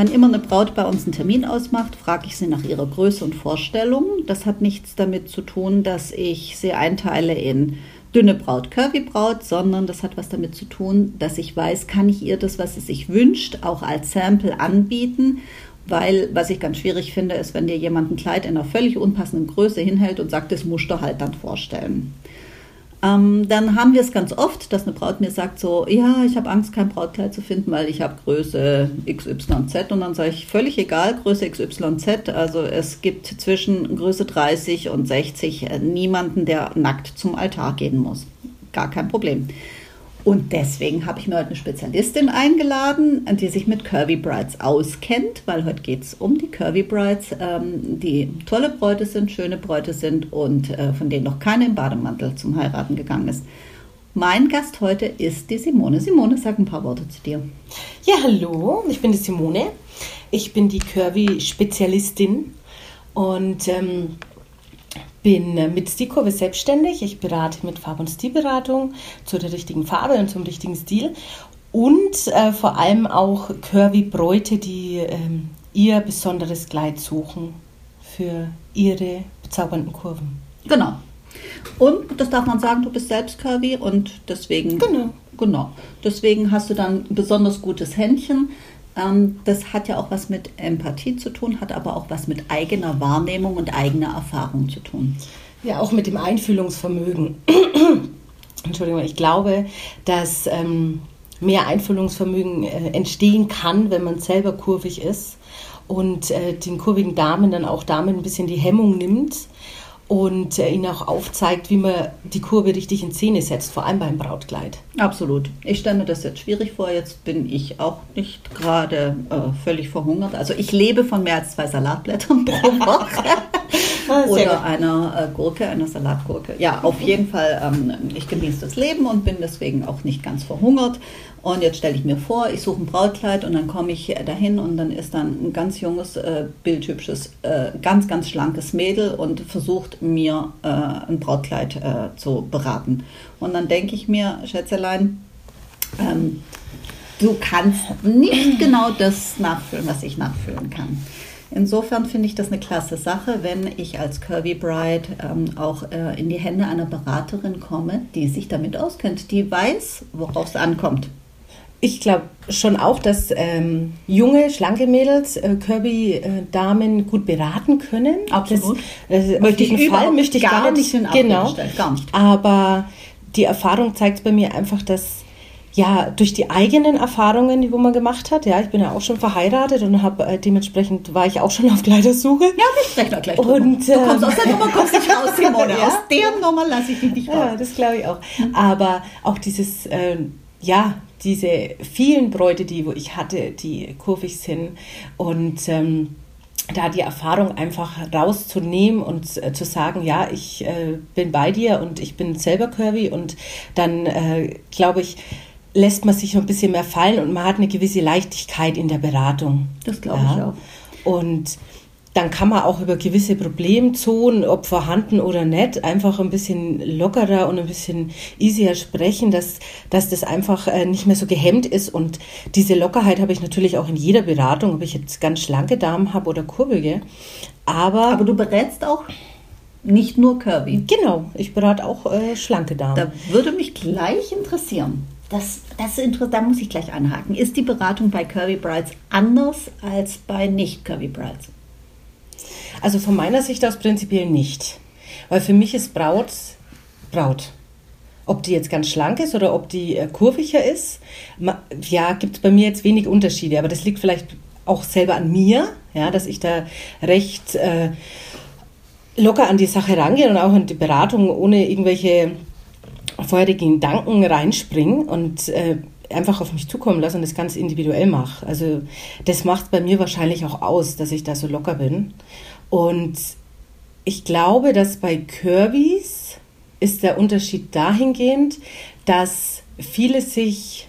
Wann immer eine Braut bei uns einen Termin ausmacht, frage ich sie nach ihrer Größe und Vorstellung. Das hat nichts damit zu tun, dass ich sie einteile in dünne Braut, Curvy Braut, sondern das hat was damit zu tun, dass ich weiß, kann ich ihr das, was sie sich wünscht, auch als Sample anbieten. Weil, was ich ganz schwierig finde, ist, wenn dir jemand ein Kleid in einer völlig unpassenden Größe hinhält und sagt, das musst du halt dann vorstellen. Ähm, dann haben wir es ganz oft, dass eine Braut mir sagt so, ja, ich habe Angst, kein Brautkleid zu finden, weil ich habe Größe XYZ. Und dann sage ich, völlig egal, Größe XYZ. Also es gibt zwischen Größe 30 und 60 äh, niemanden, der nackt zum Altar gehen muss. Gar kein Problem. Und deswegen habe ich mir heute eine Spezialistin eingeladen, die sich mit Curvy Brides auskennt, weil heute geht es um die Curvy Brides, ähm, die tolle Bräute sind, schöne Bräute sind und äh, von denen noch keine im Bademantel zum Heiraten gegangen ist. Mein Gast heute ist die Simone. Simone, sag ein paar Worte zu dir. Ja, hallo, ich bin die Simone. Ich bin die Curvy-Spezialistin und ähm, bin mit Stilkurve selbstständig. Ich berate mit Farb- und Stilberatung zu der richtigen Farbe und zum richtigen Stil. Und äh, vor allem auch curvy Bräute, die ähm, ihr besonderes Kleid suchen für ihre bezaubernden Kurven. Genau. Und das darf man sagen, du bist selbst curvy und deswegen. Genau. Genau. Deswegen hast du dann ein besonders gutes Händchen das hat ja auch was mit Empathie zu tun, hat aber auch was mit eigener Wahrnehmung und eigener Erfahrung zu tun. Ja, auch mit dem Einfühlungsvermögen. Entschuldigung, ich glaube, dass ähm, mehr Einfühlungsvermögen äh, entstehen kann, wenn man selber kurvig ist und äh, den kurvigen Damen dann auch damit ein bisschen die Hemmung nimmt und äh, ihnen auch aufzeigt, wie man die Kurve richtig in Szene setzt, vor allem beim Brautkleid. Absolut. Ich stelle mir das jetzt schwierig vor. Jetzt bin ich auch nicht gerade äh, völlig verhungert. Also ich lebe von mehr als zwei Salatblättern pro Woche. Ah, Oder einer äh, Gurke, einer Salatgurke. Ja, auf jeden Fall, ähm, ich genieße das Leben und bin deswegen auch nicht ganz verhungert. Und jetzt stelle ich mir vor, ich suche ein Brautkleid und dann komme ich dahin und dann ist dann ein ganz junges, äh, bildhübsches, äh, ganz, ganz schlankes Mädel und versucht mir äh, ein Brautkleid äh, zu beraten. Und dann denke ich mir, Schätzelein, ähm, du kannst nicht genau das nachfüllen, was ich nachfüllen kann. Insofern finde ich das eine klasse Sache, wenn ich als Curvy Bride ähm, auch äh, in die Hände einer Beraterin komme, die sich damit auskennt, die weiß, worauf es ankommt. Ich glaube schon auch, dass ähm, junge, schlanke Mädels äh, Kirby-Damen gut beraten können. Absolut. Das, äh, möchte ich Fall möchte ich gar, gar nicht, nicht genau. Gar nicht. Aber die Erfahrung zeigt bei mir einfach, dass ja, durch die eigenen Erfahrungen, die wo man gemacht hat, ja, ich bin ja auch schon verheiratet und habe äh, dementsprechend war ich auch schon auf Kleidersuche. Ja, wir sprechen auch gleich. Und, du kommst aus der Nummer, kommst nicht raus, Simone. ja? Aus der Nummer lasse ich dich nicht raus. Ja, das glaube ich auch. Mhm. Aber auch dieses, äh, ja, diese vielen Bräute, die wo ich hatte, die kurvig sind und ähm, da die Erfahrung einfach rauszunehmen und äh, zu sagen, ja, ich äh, bin bei dir und ich bin selber curvy und dann äh, glaube ich, lässt man sich ein bisschen mehr fallen und man hat eine gewisse Leichtigkeit in der Beratung. Das glaube ja. ich auch. Und dann kann man auch über gewisse Problemzonen, ob vorhanden oder nicht, einfach ein bisschen lockerer und ein bisschen easier sprechen, dass, dass das einfach äh, nicht mehr so gehemmt ist. Und diese Lockerheit habe ich natürlich auch in jeder Beratung, ob ich jetzt ganz schlanke Damen habe oder kurvige. Aber, Aber du berätst auch nicht nur Curvy. Genau, ich berate auch äh, schlanke Damen. Da würde mich gleich interessieren. Das, das da muss ich gleich anhaken. Ist die Beratung bei Curvy Brides anders als bei nicht Curvy Brides? Also von meiner Sicht aus prinzipiell nicht. Weil für mich ist Braut Braut. Ob die jetzt ganz schlank ist oder ob die äh, kurviger ist, ja, gibt es bei mir jetzt wenig Unterschiede. Aber das liegt vielleicht auch selber an mir, ja, dass ich da recht äh, locker an die Sache rangehe und auch in die Beratung ohne irgendwelche vorherigen Gedanken reinspringe und äh, einfach auf mich zukommen lasse und das ganz individuell mache. Also das macht bei mir wahrscheinlich auch aus, dass ich da so locker bin. Und ich glaube, dass bei Kirbys ist der Unterschied dahingehend, dass viele sich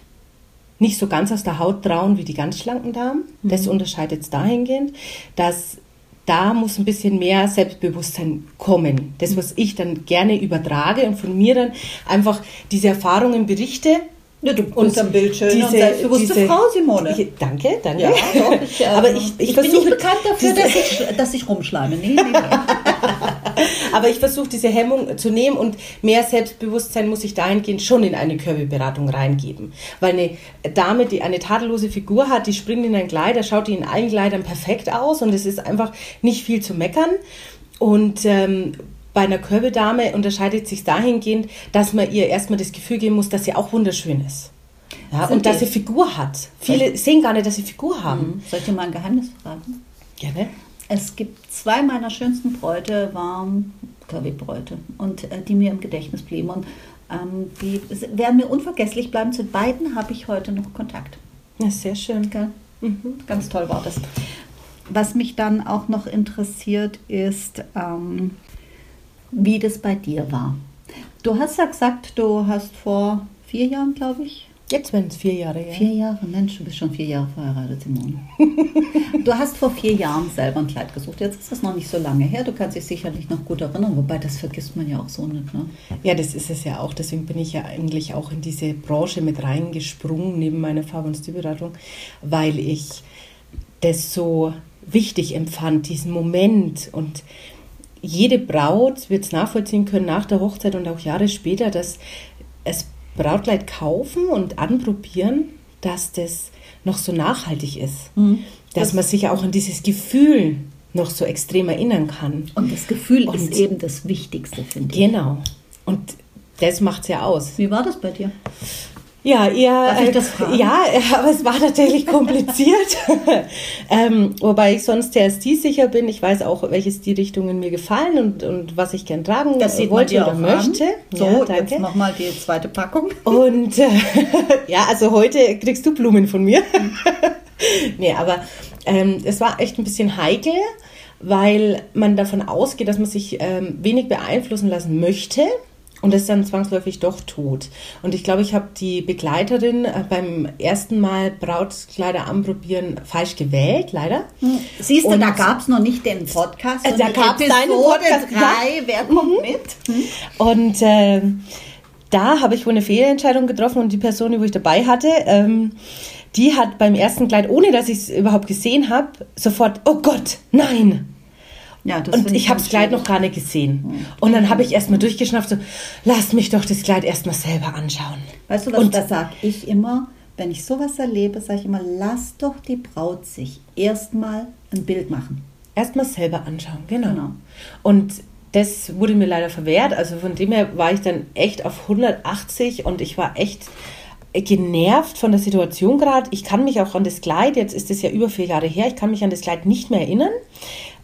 nicht so ganz aus der Haut trauen wie die ganz schlanken Damen. Mhm. Das unterscheidet es dahingehend, dass da muss ein bisschen mehr Selbstbewusstsein kommen. Das, was ich dann gerne übertrage und von mir dann einfach diese Erfahrungen berichte, ja, du bist am Bild schön diese, und selbstbewusste diese, Frau, Simone. Ich, danke, danke. Ja, doch, ich, Aber ich, ich, ich bin nicht bekannt dafür, dass ich, dass ich rumschleime. Nee, nee, nee. Aber ich versuche diese Hemmung zu nehmen und mehr Selbstbewusstsein muss ich dahingehend schon in eine Körbeberatung reingeben. Weil eine Dame, die eine tadellose Figur hat, die springt in ein Kleid, da schaut die in allen Kleidern perfekt aus und es ist einfach nicht viel zu meckern. Und ähm, bei einer Körbedame unterscheidet sich dahingehend, dass man ihr erstmal das Gefühl geben muss, dass sie auch wunderschön ist. Ja, und dass sie Figur hat. Viele sehen gar nicht, dass sie Figur haben. Mhm. Soll ich dir mal ein Geheimnis verraten? Gerne. Es gibt zwei meiner schönsten Bräute, waren Kirby-Bräute und äh, die mir im Gedächtnis blieben. Und ähm, die werden mir unvergesslich bleiben. Zu beiden habe ich heute noch Kontakt. Ja, sehr schön. Mhm. Ganz toll war das. Was mich dann auch noch interessiert, ist, ähm, wie das bei dir war. Du hast ja gesagt, du hast vor vier Jahren, glaube ich. Jetzt werden es vier Jahre, ja. Vier Jahre, Mensch, du bist schon vier Jahre verheiratet, Simone. du hast vor vier Jahren selber ein Kleid gesucht. Jetzt ist das noch nicht so lange her. Du kannst dich sicherlich noch gut erinnern, wobei das vergisst man ja auch so nicht. Ne? Ja, das ist es ja auch. Deswegen bin ich ja eigentlich auch in diese Branche mit reingesprungen, neben meiner Farbe- und Stilberatung, weil ich das so wichtig empfand, diesen Moment und jede Braut wird es nachvollziehen können nach der Hochzeit und auch Jahre später, dass es Brautkleid kaufen und anprobieren, dass das noch so nachhaltig ist. Mhm. Dass das man sich auch an dieses Gefühl noch so extrem erinnern kann. Und das Gefühl und ist eben das Wichtigste, finde ich. Genau. Und das macht es ja aus. Wie war das bei dir? Ja, eher, äh, ja, aber es war tatsächlich kompliziert. ähm, wobei ich sonst sehr stilsicher bin. Ich weiß auch, welche Stilrichtungen mir gefallen und, und was ich gern tragen das sieht wollte oder möchte. An. So, ja, danke. jetzt nochmal die zweite Packung. Und äh, ja, also heute kriegst du Blumen von mir. nee, aber ähm, es war echt ein bisschen heikel, weil man davon ausgeht, dass man sich ähm, wenig beeinflussen lassen möchte und es dann zwangsläufig doch tut. Und ich glaube, ich habe die Begleiterin äh, beim ersten Mal Brautkleider anprobieren falsch gewählt, leider. Hm. Siehst du, und da gab es noch nicht den Podcast. Äh, da gab es deinen Podcast. Drei, wer kommt mhm. mit? Hm. Und äh, da habe ich wohl eine Fehlentscheidung getroffen und die Person, die ich dabei hatte, ähm, die hat beim ersten Kleid, ohne dass ich es überhaupt gesehen habe, sofort, oh Gott, nein, ja, und ich habe das Kleid noch gar nicht gesehen. Mhm. Und dann habe ich erstmal durchgeschnappt, so, lass mich doch das Kleid erstmal selber anschauen. Weißt du, was und, da sage ich immer? Wenn ich sowas erlebe, sage ich immer, lass doch die Braut sich erstmal ein Bild machen. Erstmal selber anschauen, genau. genau. Und das wurde mir leider verwehrt. Also von dem her war ich dann echt auf 180 und ich war echt genervt von der Situation gerade. Ich kann mich auch an das Kleid, jetzt ist es ja über vier Jahre her, ich kann mich an das Kleid nicht mehr erinnern.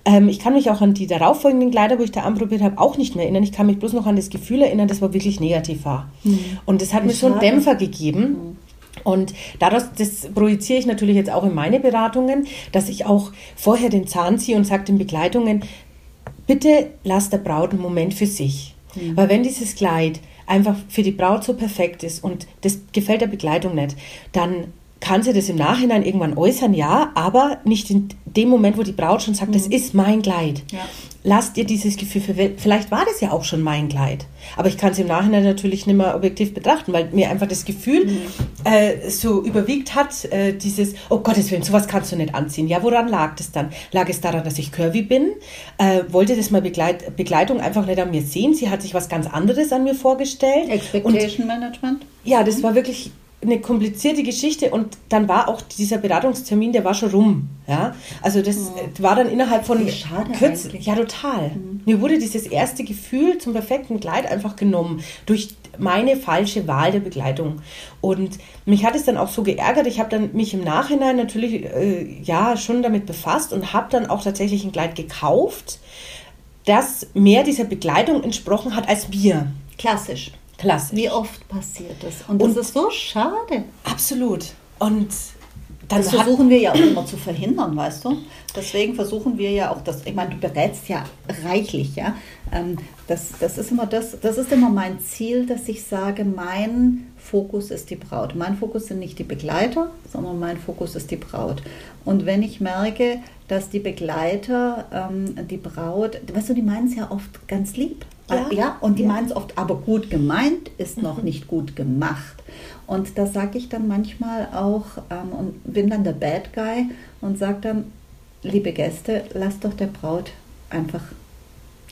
Ähm, ich kann mich auch an die darauffolgenden Kleider, wo ich da anprobiert habe, auch nicht mehr erinnern. Ich kann mich bloß noch an das Gefühl erinnern, das war wirklich negativ war. Mhm. Und das hat mir so einen Dämpfer gegeben. Mhm. Und daraus, das projiziere ich natürlich jetzt auch in meine Beratungen, dass ich auch vorher den Zahn ziehe und sage den Begleitungen, bitte lass der Braut einen Moment für sich. Mhm. Weil wenn dieses Kleid einfach für die Braut so perfekt ist und das gefällt der Begleitung nicht, dann kann sie das im Nachhinein irgendwann äußern, ja, aber nicht in dem Moment, wo die Braut schon sagt, mhm. das ist mein Kleid. Ja. Lasst ihr dieses Gefühl, für, vielleicht war das ja auch schon mein Kleid, aber ich kann es im Nachhinein natürlich nicht mehr objektiv betrachten, weil mir einfach das Gefühl mhm. äh, so überwiegt hat, äh, dieses, oh Gottes Willen, sowas kannst du nicht anziehen. Ja, woran lag das dann? Lag es daran, dass ich curvy bin? Äh, wollte das mal Begleit Begleitung einfach nicht an mir sehen? Sie hat sich was ganz anderes an mir vorgestellt. Expectation Und, Management? Ja, das war wirklich eine komplizierte Geschichte und dann war auch dieser Beratungstermin, der war schon rum. Ja? Also das oh. war dann innerhalb von kurz, ja total. Mhm. Mir wurde dieses erste Gefühl zum perfekten Kleid einfach genommen durch meine falsche Wahl der Begleitung und mich hat es dann auch so geärgert. Ich habe dann mich im Nachhinein natürlich äh, ja schon damit befasst und habe dann auch tatsächlich ein Kleid gekauft, das mehr dieser Begleitung entsprochen hat als mir. Klassisch. Klassisch. Wie oft passiert das? Und das und ist so schade. Absolut. Und Dann das versuchen wir ja auch immer zu verhindern, weißt du? Deswegen versuchen wir ja auch das, ich meine, du berätst ja reichlich, ja. Ähm, das, das ist immer das, das ist immer mein Ziel, dass ich sage, mein Fokus ist die Braut. Mein Fokus sind nicht die Begleiter, sondern mein Fokus ist die Braut. Und wenn ich merke, dass die Begleiter ähm, die Braut, weißt du, die meinen es ja oft ganz lieb. Ja, ja und die ja. meinen es oft, aber gut gemeint ist noch mhm. nicht gut gemacht. Und da sage ich dann manchmal auch ähm, und bin dann der Bad Guy und sage dann, liebe Gäste, lasst doch der Braut einfach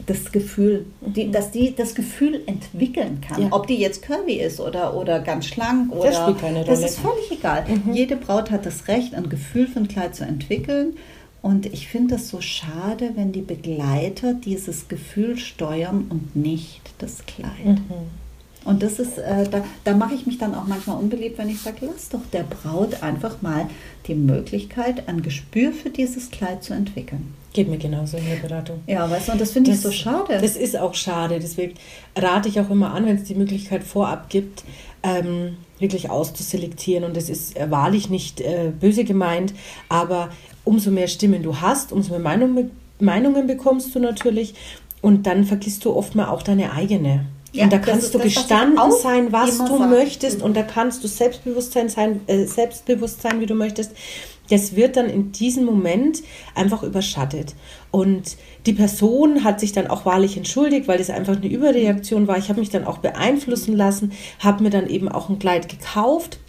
das Gefühl, die, mhm. dass die das Gefühl entwickeln kann. Ja. Ob die jetzt curvy ist oder, oder ganz schlank oder. Das spielt keine Rolle. Das ist völlig egal. Mhm. Jede Braut hat das Recht, ein Gefühl für ein Kleid zu entwickeln. Und ich finde es so schade, wenn die Begleiter dieses Gefühl steuern und nicht das Kleid. Mhm. Und das ist, äh, da, da mache ich mich dann auch manchmal unbeliebt, wenn ich sage, lass doch der Braut einfach mal die Möglichkeit, ein Gespür für dieses Kleid zu entwickeln. Geht mir genauso in der Beratung. Ja, weißt du, und das finde ich so schade. Das ist auch schade. Deswegen rate ich auch immer an, wenn es die Möglichkeit vorab gibt, ähm, wirklich auszuselektieren. Und das ist wahrlich nicht äh, böse gemeint, aber umso mehr Stimmen du hast, umso mehr Meinung, Meinungen bekommst du natürlich. Und dann vergisst du oft mal auch deine eigene. Ja, und da kannst du das, gestanden sein, was du sagt. möchtest, und da kannst du Selbstbewusstsein sein, äh, selbstbewusst sein, wie du möchtest. Das wird dann in diesem Moment einfach überschattet. Und die Person hat sich dann auch wahrlich entschuldigt, weil das einfach eine Überreaktion war. Ich habe mich dann auch beeinflussen lassen, habe mir dann eben auch ein Kleid gekauft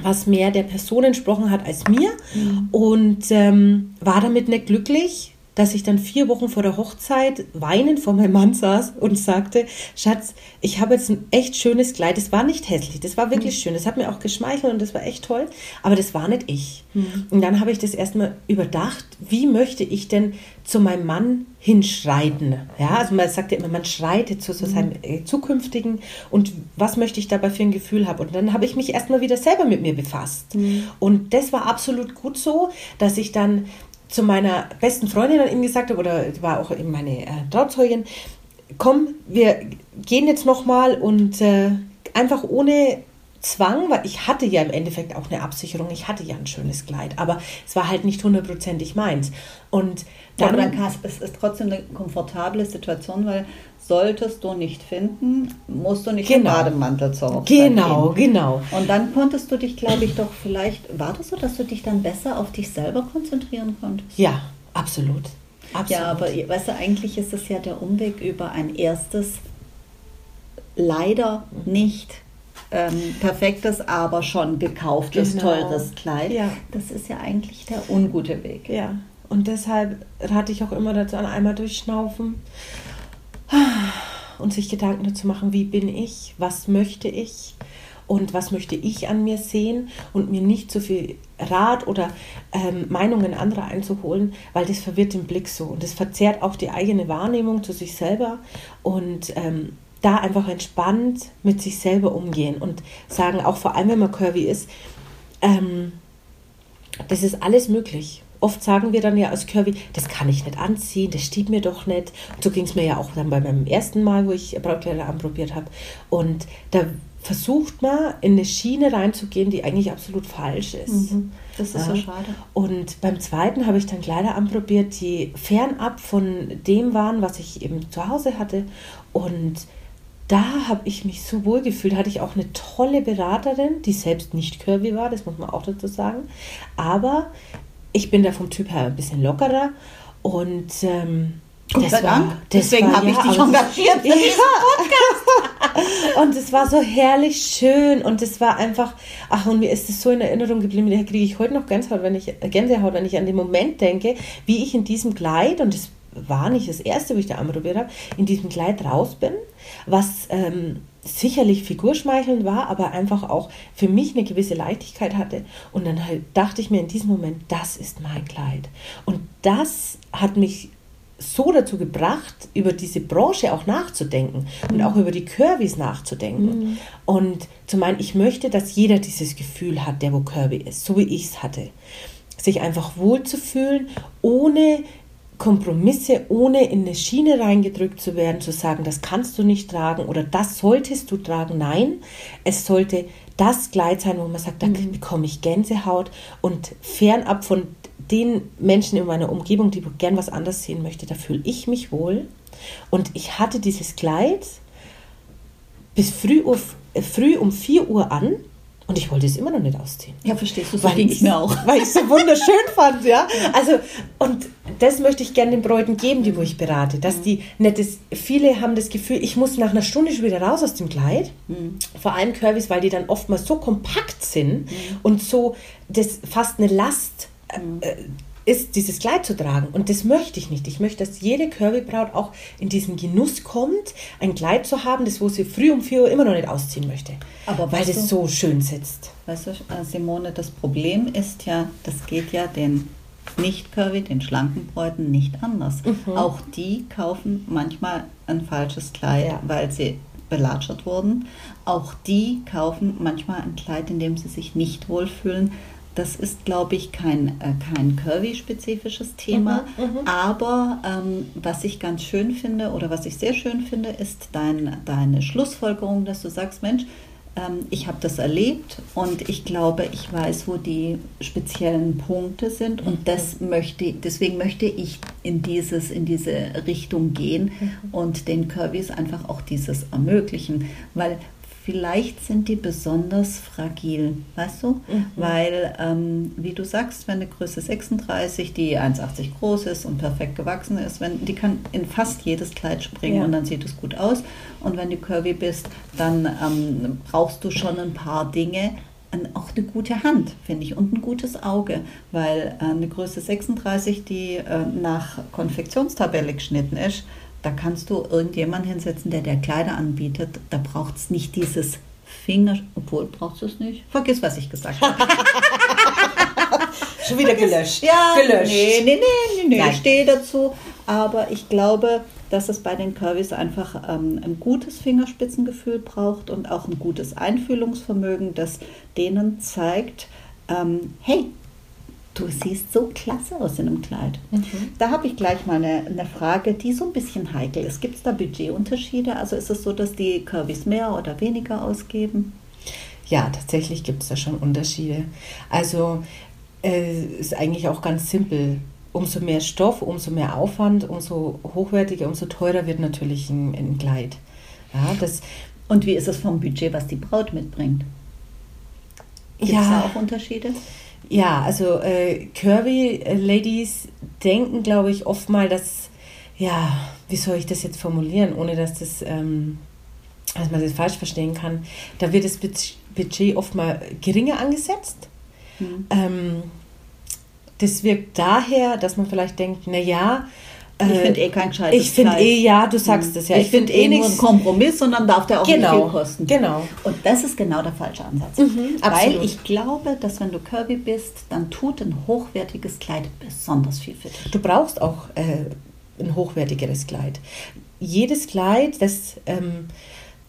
was mehr der Person entsprochen hat als mir mhm. und ähm, war damit nicht glücklich dass ich dann vier Wochen vor der Hochzeit weinend vor meinem Mann saß und sagte, Schatz, ich habe jetzt ein echt schönes Kleid. Das war nicht hässlich, das war wirklich mhm. schön. Das hat mir auch geschmeichelt und das war echt toll, aber das war nicht ich. Mhm. Und dann habe ich das erstmal überdacht, wie möchte ich denn zu meinem Mann hinschreiten? Ja, also man sagt ja immer, man schreitet zu so seinem mhm. zukünftigen und was möchte ich dabei für ein Gefühl haben? Und dann habe ich mich erstmal wieder selber mit mir befasst. Mhm. Und das war absolut gut so, dass ich dann zu meiner besten Freundin dann eben gesagt habe, oder war auch eben meine äh, Trauzeugin, komm, wir gehen jetzt nochmal und äh, einfach ohne Zwang, weil ich hatte ja im Endeffekt auch eine Absicherung, ich hatte ja ein schönes Kleid, aber es war halt nicht hundertprozentig meins. Und dann, ja, aber dann es ist trotzdem eine komfortable Situation, weil solltest du nicht finden, musst du nicht genau. im Bademantel zur Hochzeit Genau, gehen. genau. Und dann konntest du dich, glaube ich, doch vielleicht, war das so, dass du dich dann besser auf dich selber konzentrieren konntest? Ja, absolut. absolut. Ja, aber weißt du, eigentlich ist es ja der Umweg über ein erstes, leider nicht ähm, perfektes, aber schon gekauftes, genau. teures Kleid. Ja. Das ist ja eigentlich der ungute Weg. Ja, und deshalb rate ich auch immer dazu an, einmal durchschnaufen und sich Gedanken dazu machen, wie bin ich, was möchte ich und was möchte ich an mir sehen und mir nicht zu viel Rat oder ähm, Meinungen anderer einzuholen, weil das verwirrt den Blick so. Und das verzerrt auch die eigene Wahrnehmung zu sich selber und ähm, da einfach entspannt mit sich selber umgehen und sagen, auch vor allem wenn man curvy ist, ähm, das ist alles möglich oft sagen wir dann ja als Curvy, das kann ich nicht anziehen, das steht mir doch nicht. Und so ging es mir ja auch dann bei meinem ersten Mal, wo ich Brautkleider anprobiert habe. Und da versucht man in eine Schiene reinzugehen, die eigentlich absolut falsch ist. Mhm. Das ist ja. so schade. Und beim zweiten habe ich dann Kleider anprobiert, die fernab von dem waren, was ich eben zu Hause hatte. Und da habe ich mich so wohl gefühlt. Hatte ich auch eine tolle Beraterin, die selbst nicht curvy war, das muss man auch dazu sagen. Aber ich bin da vom Typ her ein bisschen lockerer und ähm, Gott das war, Dank. Deswegen habe ja, ich dich engagiert für diesen Podcast. und es war so herrlich schön und es war einfach, ach und mir ist es so in Erinnerung geblieben, da kriege ich heute noch Gänsehaut, wenn ich Gänsehaut, wenn ich an den Moment denke, wie ich in diesem Kleid und es war nicht das erste, wo ich da anprobiert habe, in diesem Kleid raus bin, was ähm, sicherlich figurschmeichelnd war, aber einfach auch für mich eine gewisse Leichtigkeit hatte. Und dann halt dachte ich mir in diesem Moment, das ist mein Kleid. Und das hat mich so dazu gebracht, über diese Branche auch nachzudenken und mhm. auch über die Curvys nachzudenken. Mhm. Und zu meinen, ich möchte, dass jeder dieses Gefühl hat, der wo Curvy ist, so wie ich es hatte. Sich einfach wohlzufühlen, ohne Kompromisse, ohne in eine Schiene reingedrückt zu werden, zu sagen, das kannst du nicht tragen oder das solltest du tragen. Nein, es sollte das Kleid sein, wo man sagt, da mhm. bekomme ich Gänsehaut und fernab von den Menschen in meiner Umgebung, die gern was anderes sehen möchte, da fühle ich mich wohl. Und ich hatte dieses Kleid bis früh, äh, früh um 4 Uhr an und ich wollte es immer noch nicht ausziehen. Ja, verstehst du, so ging es mir auch. Weil ich es so wunderschön fand, ja. Also, und das möchte ich gerne den Bräuten geben, die wo ich berate, dass mhm. die nicht das, viele haben das Gefühl, ich muss nach einer Stunde schon wieder raus aus dem Kleid. Mhm. Vor allem Curvys, weil die dann oftmals so kompakt sind mhm. und so, das fast eine Last mhm. äh, ist, dieses Kleid zu tragen. Und das möchte ich nicht. Ich möchte, dass jede Curvy-Braut auch in diesen Genuss kommt, ein Kleid zu haben, das wo sie früh um 4 Uhr immer noch nicht ausziehen möchte. Aber weil das so schön sitzt. Weißt du, äh, Simone, das Problem ist ja, das geht ja den nicht curvy, den schlanken Bräuten nicht anders. Mhm. Auch die kaufen manchmal ein falsches Kleid, ja. weil sie belatschert wurden. Auch die kaufen manchmal ein Kleid, in dem sie sich nicht wohlfühlen, das ist, glaube ich, kein, äh, kein Curvy-spezifisches Thema. Mhm, mhm, aber ähm, was ich ganz schön finde oder was ich sehr schön finde, ist dein, deine Schlussfolgerung, dass du sagst, Mensch, ähm, ich habe das erlebt und ich glaube, ich weiß, wo die speziellen Punkte sind und mhm. das möchte, deswegen möchte ich in, dieses, in diese Richtung gehen mhm. und den Curvys einfach auch dieses ermöglichen, weil vielleicht sind die besonders fragil, weißt du? Mhm. Weil, ähm, wie du sagst, wenn eine Größe 36, die 1,80 groß ist und perfekt gewachsen ist, wenn, die kann in fast jedes Kleid springen ja. und dann sieht es gut aus. Und wenn du curvy bist, dann ähm, brauchst du schon ein paar Dinge, auch eine gute Hand, finde ich, und ein gutes Auge, weil äh, eine Größe 36, die äh, nach Konfektionstabelle geschnitten ist, da kannst du irgendjemanden hinsetzen, der dir Kleider anbietet. Da braucht es nicht dieses Finger, obwohl brauchst du es nicht. Vergiss, was ich gesagt habe. Schon wieder gelöscht. Ja, gelöscht. Nee, nee, nee, nee, nee. ich stehe dazu. Aber ich glaube, dass es bei den Curvys einfach ähm, ein gutes Fingerspitzengefühl braucht und auch ein gutes Einfühlungsvermögen, das denen zeigt, ähm, hey, du siehst so klasse aus in einem Kleid. Mhm. Da habe ich gleich mal eine, eine, Frage, die so ein bisschen heikel ist. Gibt es da Budgetunterschiede? Also ist es so, dass die Curvys mehr oder weniger ausgeben? Ja, tatsächlich gibt es da schon Unterschiede. Also äh, ist eigentlich auch ganz simpel. Umso mehr Stoff, umso mehr Aufwand, umso hochwertiger, umso teurer wird natürlich ein, ein Kleid. Ja, das, Und wie ist es vom Budget, was die Braut mitbringt? Gibt es ja, da auch Unterschiede? Ja, also äh, Curvy-Ladies denken, glaube ich, oft mal, dass, ja, wie soll ich das jetzt formulieren, ohne dass das, ähm, dass man das falsch verstehen kann. Da wird das Budget oft mal geringer angesetzt. Mhm. Ähm, das wirkt daher, dass man vielleicht denkt, na ja, ich finde äh, eh kein gescheites Ich finde eh, ja, du sagst es ja. Ich, ich finde eh nur einen Kompromiss, sondern darf der auch genau, nicht viel kosten. Genau. Und das ist genau der falsche Ansatz. Mhm, Weil ich glaube, dass wenn du curvy bist, dann tut ein hochwertiges Kleid besonders viel für dich. Du brauchst auch äh, ein hochwertigeres Kleid. Jedes Kleid, das ähm,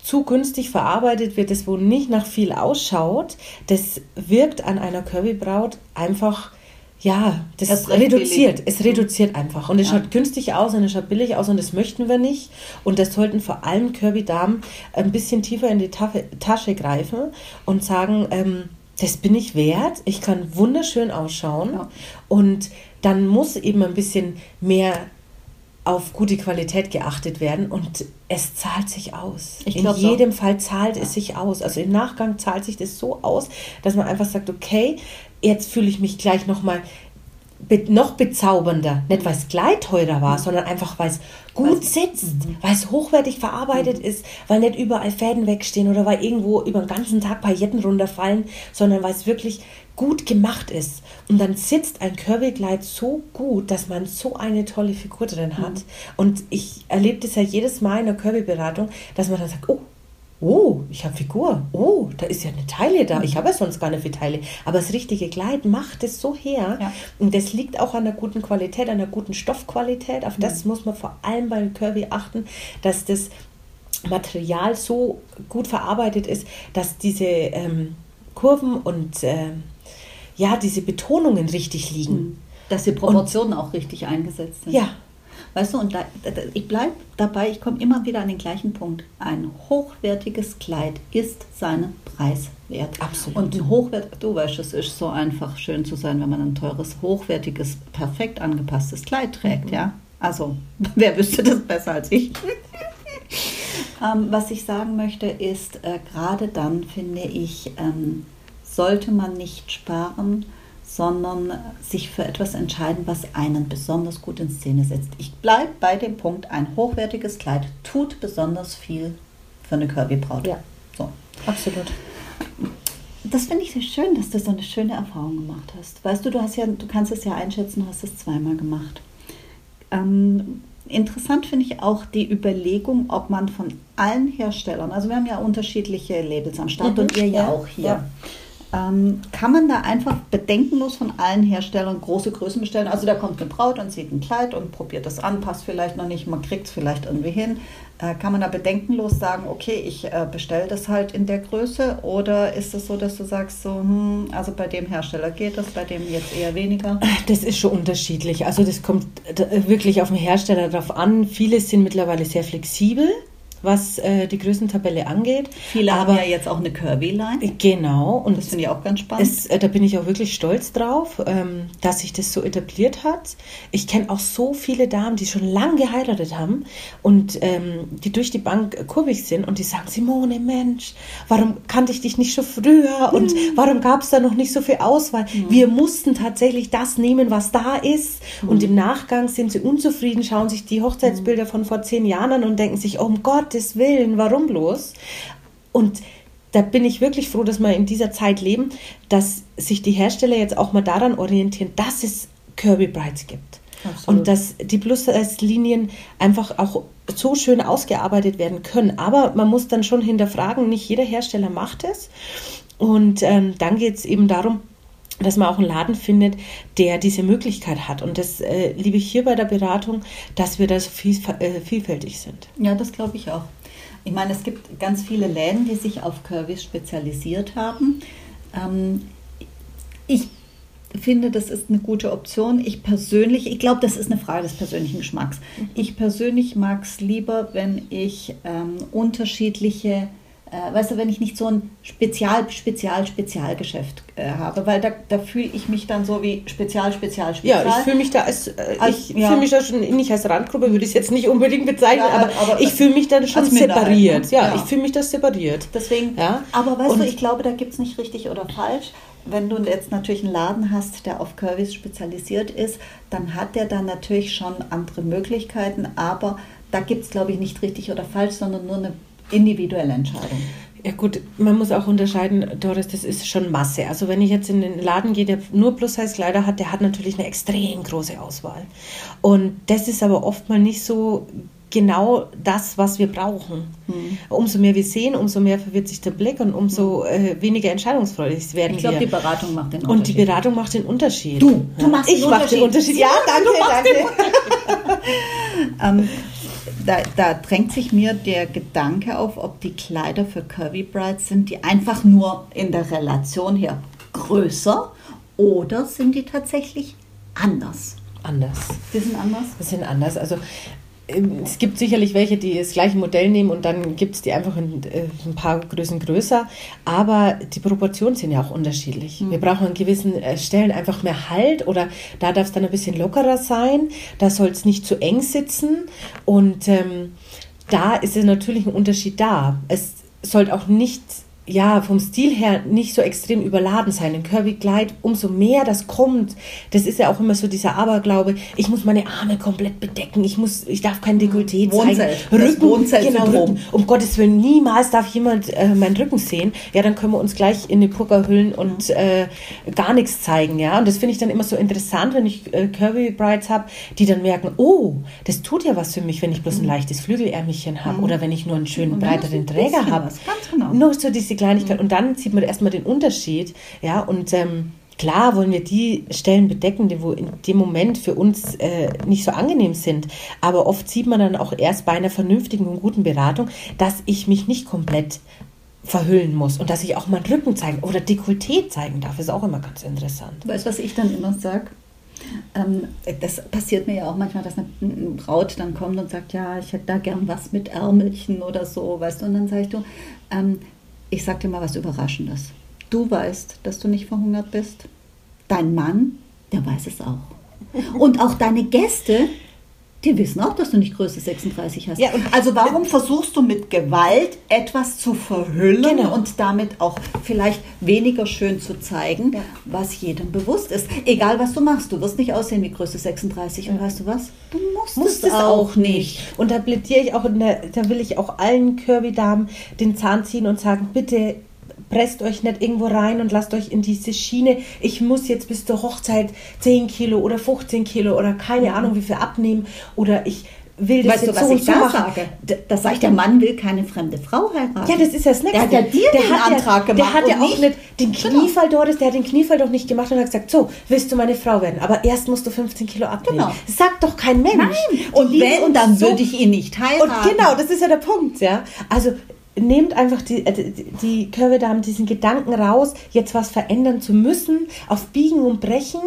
zu günstig verarbeitet wird, das wo nicht nach viel ausschaut, das wirkt an einer Curvy-Braut einfach ja, das es reduziert. Billig. Es reduziert einfach. Und es ja. schaut günstig aus und es schaut billig aus und das möchten wir nicht. Und das sollten vor allem Kirby-Damen ein bisschen tiefer in die Tasche greifen und sagen, ähm, das bin ich wert, ich kann wunderschön ausschauen. Ja. Und dann muss eben ein bisschen mehr auf gute Qualität geachtet werden und es zahlt sich aus. Ich In jedem so. Fall zahlt ja. es sich aus. Also im Nachgang zahlt sich das so aus, dass man einfach sagt, okay, jetzt fühle ich mich gleich nochmal be noch bezaubernder. Nicht, weil es gleich teurer war, sondern einfach, weil es gut was? sitzt, mhm. weil es hochwertig verarbeitet mhm. ist, weil nicht überall Fäden wegstehen oder weil irgendwo über den ganzen Tag Pailletten runterfallen, sondern weil es wirklich gut gemacht ist. Und dann sitzt ein Curvy-Kleid so gut, dass man so eine tolle Figur drin hat. Mhm. Und ich erlebe das ja jedes Mal in der Curvy-Beratung, dass man dann sagt, oh, oh, ich habe Figur, oh, da ist ja eine Teile da, ich habe ja sonst gar nicht viele Teile, aber das richtige Kleid macht es so her ja. und das liegt auch an der guten Qualität, an der guten Stoffqualität, auf das mhm. muss man vor allem beim Curvy achten, dass das Material so gut verarbeitet ist, dass diese ähm, Kurven und äh, ja, diese Betonungen richtig liegen. Mhm Dass die Proportionen und, auch richtig eingesetzt sind. Ja. Weißt du, und da, ich bleibe dabei, ich komme immer wieder an den gleichen Punkt. Ein hochwertiges Kleid ist seinen Preis wert. Absolut. Und ein hochwert, du weißt, es ist so einfach schön zu sein, wenn man ein teures, hochwertiges, perfekt angepasstes Kleid trägt, mhm. ja. Also, wer wüsste das besser als ich? ähm, was ich sagen möchte, ist, äh, gerade dann finde ich, ähm, sollte man nicht sparen, sondern sich für etwas entscheiden, was einen besonders gut in Szene setzt. Ich bleibe bei dem Punkt, ein hochwertiges Kleid tut besonders viel für eine Kirby-Braut. Ja, so. absolut. Das finde ich sehr schön, dass du so eine schöne Erfahrung gemacht hast. Weißt du, du hast ja, du kannst es ja einschätzen, du hast es zweimal gemacht. Ähm, interessant finde ich auch die Überlegung, ob man von allen Herstellern, also wir haben ja unterschiedliche Labels am Start mhm, und ihr ja, ja auch hier. Ja ähm, kann man da einfach bedenkenlos von allen Herstellern große Größen bestellen. Also da kommt eine Braut und sieht ein Kleid und probiert das an, passt vielleicht noch nicht, man kriegt es vielleicht irgendwie hin. Äh, kann man da bedenkenlos sagen, okay, ich äh, bestelle das halt in der Größe oder ist es so, dass du sagst, so, hm, also bei dem Hersteller geht das, bei dem jetzt eher weniger? Das ist schon unterschiedlich. Also das kommt wirklich auf den Hersteller drauf an. Viele sind mittlerweile sehr flexibel was äh, die Größentabelle angeht. Viele Aber, haben ja jetzt auch eine Kirby-Line. Genau. Und das finde ich auch ganz spannend. Es, äh, da bin ich auch wirklich stolz drauf, ähm, dass sich das so etabliert hat. Ich kenne auch so viele Damen, die schon lange geheiratet haben und ähm, die durch die Bank kurvig sind und die sagen, Simone, Mensch, warum kannte ich dich nicht schon früher und mhm. warum gab es da noch nicht so viel Auswahl? Mhm. Wir mussten tatsächlich das nehmen, was da ist. Mhm. Und im Nachgang sind sie unzufrieden, schauen sich die Hochzeitsbilder von vor zehn Jahren an und denken sich, oh Gott, Gottes Willen, warum bloß? Und da bin ich wirklich froh, dass wir in dieser Zeit leben, dass sich die Hersteller jetzt auch mal daran orientieren, dass es Kirby Brides gibt. Absolut. Und dass die Plus-Linien einfach auch so schön ausgearbeitet werden können. Aber man muss dann schon hinterfragen, nicht jeder Hersteller macht es. Und ähm, dann geht es eben darum, dass man auch einen Laden findet, der diese Möglichkeit hat. Und das äh, liebe ich hier bei der Beratung, dass wir da so viel, äh, vielfältig sind. Ja, das glaube ich auch. Ich meine, es gibt ganz viele Läden, die sich auf Curvis spezialisiert haben. Ähm, ich finde, das ist eine gute Option. Ich persönlich, ich glaube, das ist eine Frage des persönlichen Geschmacks. Mhm. Ich persönlich mag es lieber, wenn ich ähm, unterschiedliche äh, weißt du, wenn ich nicht so ein Spezial, Spezial, Spezialgeschäft äh, habe, weil da, da fühle ich mich dann so wie Spezial, Spezial, Spezial. Ja, ich fühle mich da als, äh, als ich ja. fühle mich da schon nicht als Randgruppe, würde ich es jetzt nicht unbedingt bezeichnen, ja, aber, aber, ich fühle mich dann schon separiert. Ja, ja, ich fühle mich da separiert. Deswegen, ja. aber weißt Und du, ich glaube, da gibt es nicht richtig oder falsch. Wenn du jetzt natürlich einen Laden hast, der auf Curvis spezialisiert ist, dann hat der dann natürlich schon andere Möglichkeiten, aber da gibt es, glaube ich, nicht richtig oder falsch, sondern nur eine individuelle Entscheidung. Ja gut, man muss auch unterscheiden, Doris, das ist schon Masse. Also wenn ich jetzt in den Laden gehe, der nur Plus-Size-Kleider hat, der hat natürlich eine extrem große Auswahl. Und das ist aber oftmals nicht so genau das, was wir brauchen. Hm. Umso mehr wir sehen, umso mehr verwirrt sich der Blick und umso hm. äh, weniger entscheidungsfreudig werden ich wir. Ich glaube, die Beratung macht den Unterschied. Und die Beratung macht den Unterschied. Du, du machst ich den Unterschied. Ich mache den Unterschied. Ja, danke, danke. ähm, da, da, drängt sich mir der Gedanke auf, ob die Kleider für Curvy Brides sind, die einfach nur in der Relation her größer oder sind die tatsächlich anders? Anders. Die sind anders? Die sind anders. Also es gibt sicherlich welche, die das gleiche Modell nehmen und dann gibt es die einfach in, äh, ein paar Größen größer. Aber die Proportionen sind ja auch unterschiedlich. Mhm. Wir brauchen an gewissen äh, Stellen einfach mehr Halt oder da darf es dann ein bisschen lockerer sein. Da soll es nicht zu eng sitzen. Und ähm, da ist es natürlich ein Unterschied da. Es sollte auch nicht ja, vom Stil her nicht so extrem überladen sein. Ein Kirby-Kleid, umso mehr das kommt, das ist ja auch immer so dieser Aberglaube, ich muss meine Arme komplett bedecken, ich muss, ich darf kein Dekolleté zeigen. Rücken, genau, Rücken. Um Gottes Willen, niemals darf jemand äh, meinen Rücken sehen. Ja, dann können wir uns gleich in eine Pucker hüllen und äh, gar nichts zeigen, ja. Und das finde ich dann immer so interessant, wenn ich äh, Kirby-Brides habe, die dann merken, oh, das tut ja was für mich, wenn ich bloß ein mhm. leichtes Flügelärmelchen habe mhm. oder wenn ich nur einen schönen breiteren Träger habe. Ganz genau. Nur so diese diese Kleinigkeit. Und dann sieht man erstmal den Unterschied. Ja, und ähm, klar wollen wir die Stellen bedecken, die wo in dem Moment für uns äh, nicht so angenehm sind. Aber oft sieht man dann auch erst bei einer vernünftigen und guten Beratung, dass ich mich nicht komplett verhüllen muss und dass ich auch meinen Rücken zeigen oder Dekolleté zeigen darf, ist auch immer ganz interessant. Weißt du, was ich dann immer sage? Ähm, das passiert mir ja auch manchmal, dass eine Braut dann kommt und sagt, ja, ich hätte da gern was mit Ärmelchen oder so, weißt du, und dann sage ich, du, ähm, ich sag dir mal was Überraschendes. Du weißt, dass du nicht verhungert bist. Dein Mann, der weiß es auch. Und auch deine Gäste, die wissen auch, dass du nicht Größe 36 hast. Ja, also warum versuchst du mit Gewalt etwas zu verhüllen genau. und damit auch vielleicht weniger schön zu zeigen, ja. was jedem bewusst ist? Egal was du machst, du wirst nicht aussehen wie Größe 36. Ja. Und weißt du was? Du musst, musst es auch nicht. Und da plädiere ich auch, der, da will ich auch allen Kirby-Damen den Zahn ziehen und sagen, bitte presst euch nicht irgendwo rein und lasst euch in diese Schiene, ich muss jetzt bis zur Hochzeit 10 Kilo oder 15 Kilo oder keine mhm. Ahnung wie viel abnehmen oder ich will das weißt jetzt du, was so ich da machen. sage? Das sagt der Mann will keine fremde Frau heiraten. Ja, das ist das Nächste. Der hat ja dir der den Antrag ja, gemacht. Der hat ja auch nicht den genau. Kniefall genau. Doris, der hat den Kniefall doch nicht gemacht und hat gesagt, so, willst du meine Frau werden, aber erst musst du 15 Kilo abnehmen. Genau. Das sagt doch kein Mensch. Nein. Und wenn, dann so, würde ich ihn nicht heiraten. Und genau, das ist ja der Punkt, ja. Also nehmt einfach die, äh, die, Curve da diesen Gedanken raus, jetzt was verändern zu müssen, auf Biegen und Brechen.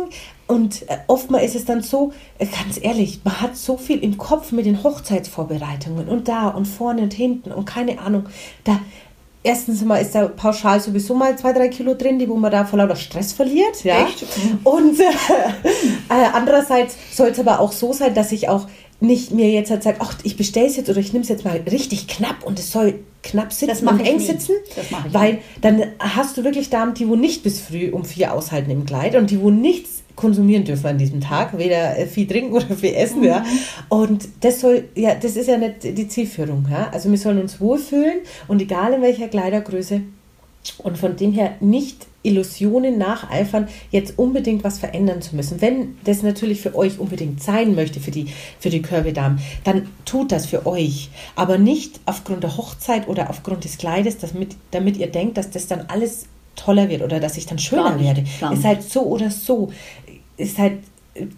Und äh, oftmals ist es dann so, äh, ganz ehrlich, man hat so viel im Kopf mit den Hochzeitsvorbereitungen und da und vorne und hinten und keine Ahnung. Da, erstens mal ist da pauschal sowieso mal zwei, drei Kilo drin, die wo man da vor lauter Stress verliert. Ja? Echt? Und äh, andererseits soll es aber auch so sein, dass ich auch nicht mir jetzt halt sage, ach, ich bestelle es jetzt oder ich nehme es jetzt mal richtig knapp und es soll knapp sitzen und eng nie. sitzen, weil nie. dann hast du wirklich Damen, die wo nicht bis früh um vier aushalten im Kleid und die wo nichts konsumieren dürfen an diesem Tag, weder äh, viel trinken oder viel essen, mhm. ja. Und das soll, ja, das ist ja nicht die Zielführung, ja. Also wir sollen uns wohlfühlen und egal in welcher Kleidergröße und von dem her nicht Illusionen nacheifern, jetzt unbedingt was verändern zu müssen. Wenn das natürlich für euch unbedingt sein möchte, für die, für die Curvy-Damen, dann tut das für euch. Aber nicht aufgrund der Hochzeit oder aufgrund des Kleides, damit, damit ihr denkt, dass das dann alles toller wird oder dass ich dann schöner nicht, werde. Ist halt so oder so. Ist halt,